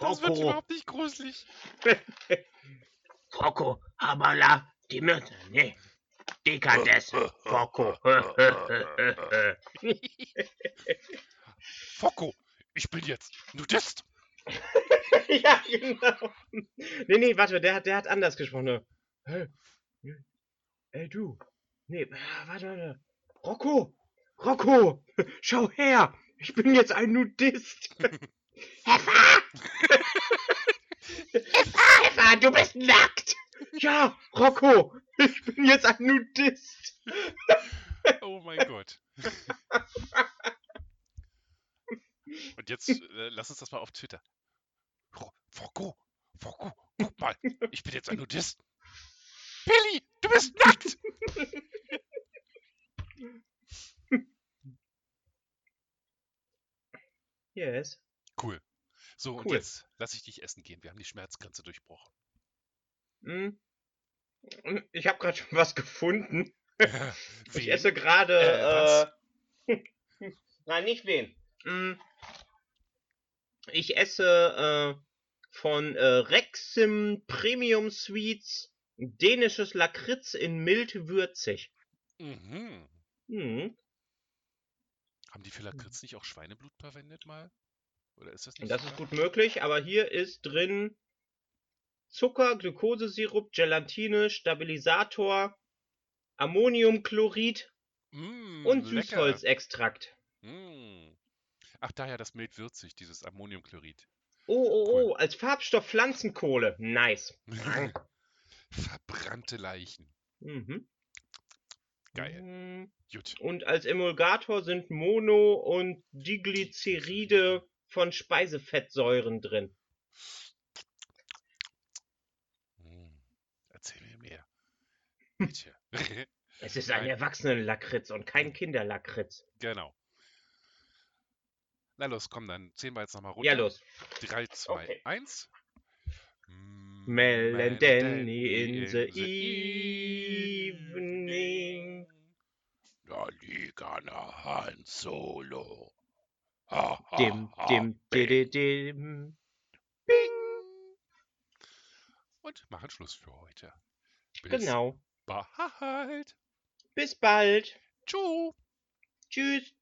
A: Das wird überhaupt nicht gruselig.
B: Focko, Habala, die Mütter, nee. Dekades, Focko.
A: Focko, ich bin jetzt Nudist.
B: ja, genau. Nee, nee, warte, der, hat- der hat anders gesprochen. Hey, ey, du. Nee, ah, warte, warte. Rocco, Rocco, schau her. Ich bin jetzt ein Nudist. Heffa! Heffa, Heffa, du bist nackt. Ja, Rocco, ich bin jetzt ein Nudist.
A: Oh mein Gott. Und jetzt äh, lass uns das mal auf Twitter. Ro- Focko, Focko, guck mal, ich bin jetzt ein Nudist. Billy, du bist nackt.
B: Yes.
A: Cool. So, und
B: Cool.
A: jetzt lass ich dich essen gehen. Wir haben die Schmerzgrenze durchbrochen.
B: Hm. Ich habe gerade schon was gefunden. Ich
A: Wen?
B: esse gerade.
A: Äh,
B: Äh, Nein, nicht wen. Mm. Ich esse äh, von äh, Rexim Premium Sweets dänisches Lakritz in mild würzig.
A: Mhm.
B: Hm.
A: Haben die für Lakritz nicht auch Schweineblut verwendet mal? Oder ist das nicht
B: Das ist
A: sogar?
B: gut möglich, aber hier ist drin Zucker, Glukosesirup, Gelatine, Stabilisator, Ammoniumchlorid
A: Mm,
B: und
A: lecker.
B: Süßholzextrakt.
A: Mm. Ach, daher das mild würzig, dieses Ammoniumchlorid.
B: Oh, oh,
A: Cool.
B: oh, als Farbstoff Pflanzenkohle. Nice.
A: Verbrannte Leichen.
B: Mhm.
A: Geil.
B: Mm.
A: Gut.
B: Und als Emulgator sind Mono- und Diglyceride von Speisefettsäuren drin.
A: erzähl mir mehr. Bitte.
B: Es ist ein. Erwachsenenlakritz und kein Kinderlakritz.
A: genau. Na los, komm, dann zählen wir jetzt nochmal runter.
B: Ja, los.
A: 3, 2,
B: Okay.
A: 1.
B: Mel and Danny in the evening.
A: Da liegt eine Han Solo. Dem,
B: dem,
A: dem,
B: dem.
A: Bing. Und machen Schluss für heute. Bis
B: genau.
A: Bald.
B: Bis bald.
A: Tschu.
B: Tschüss.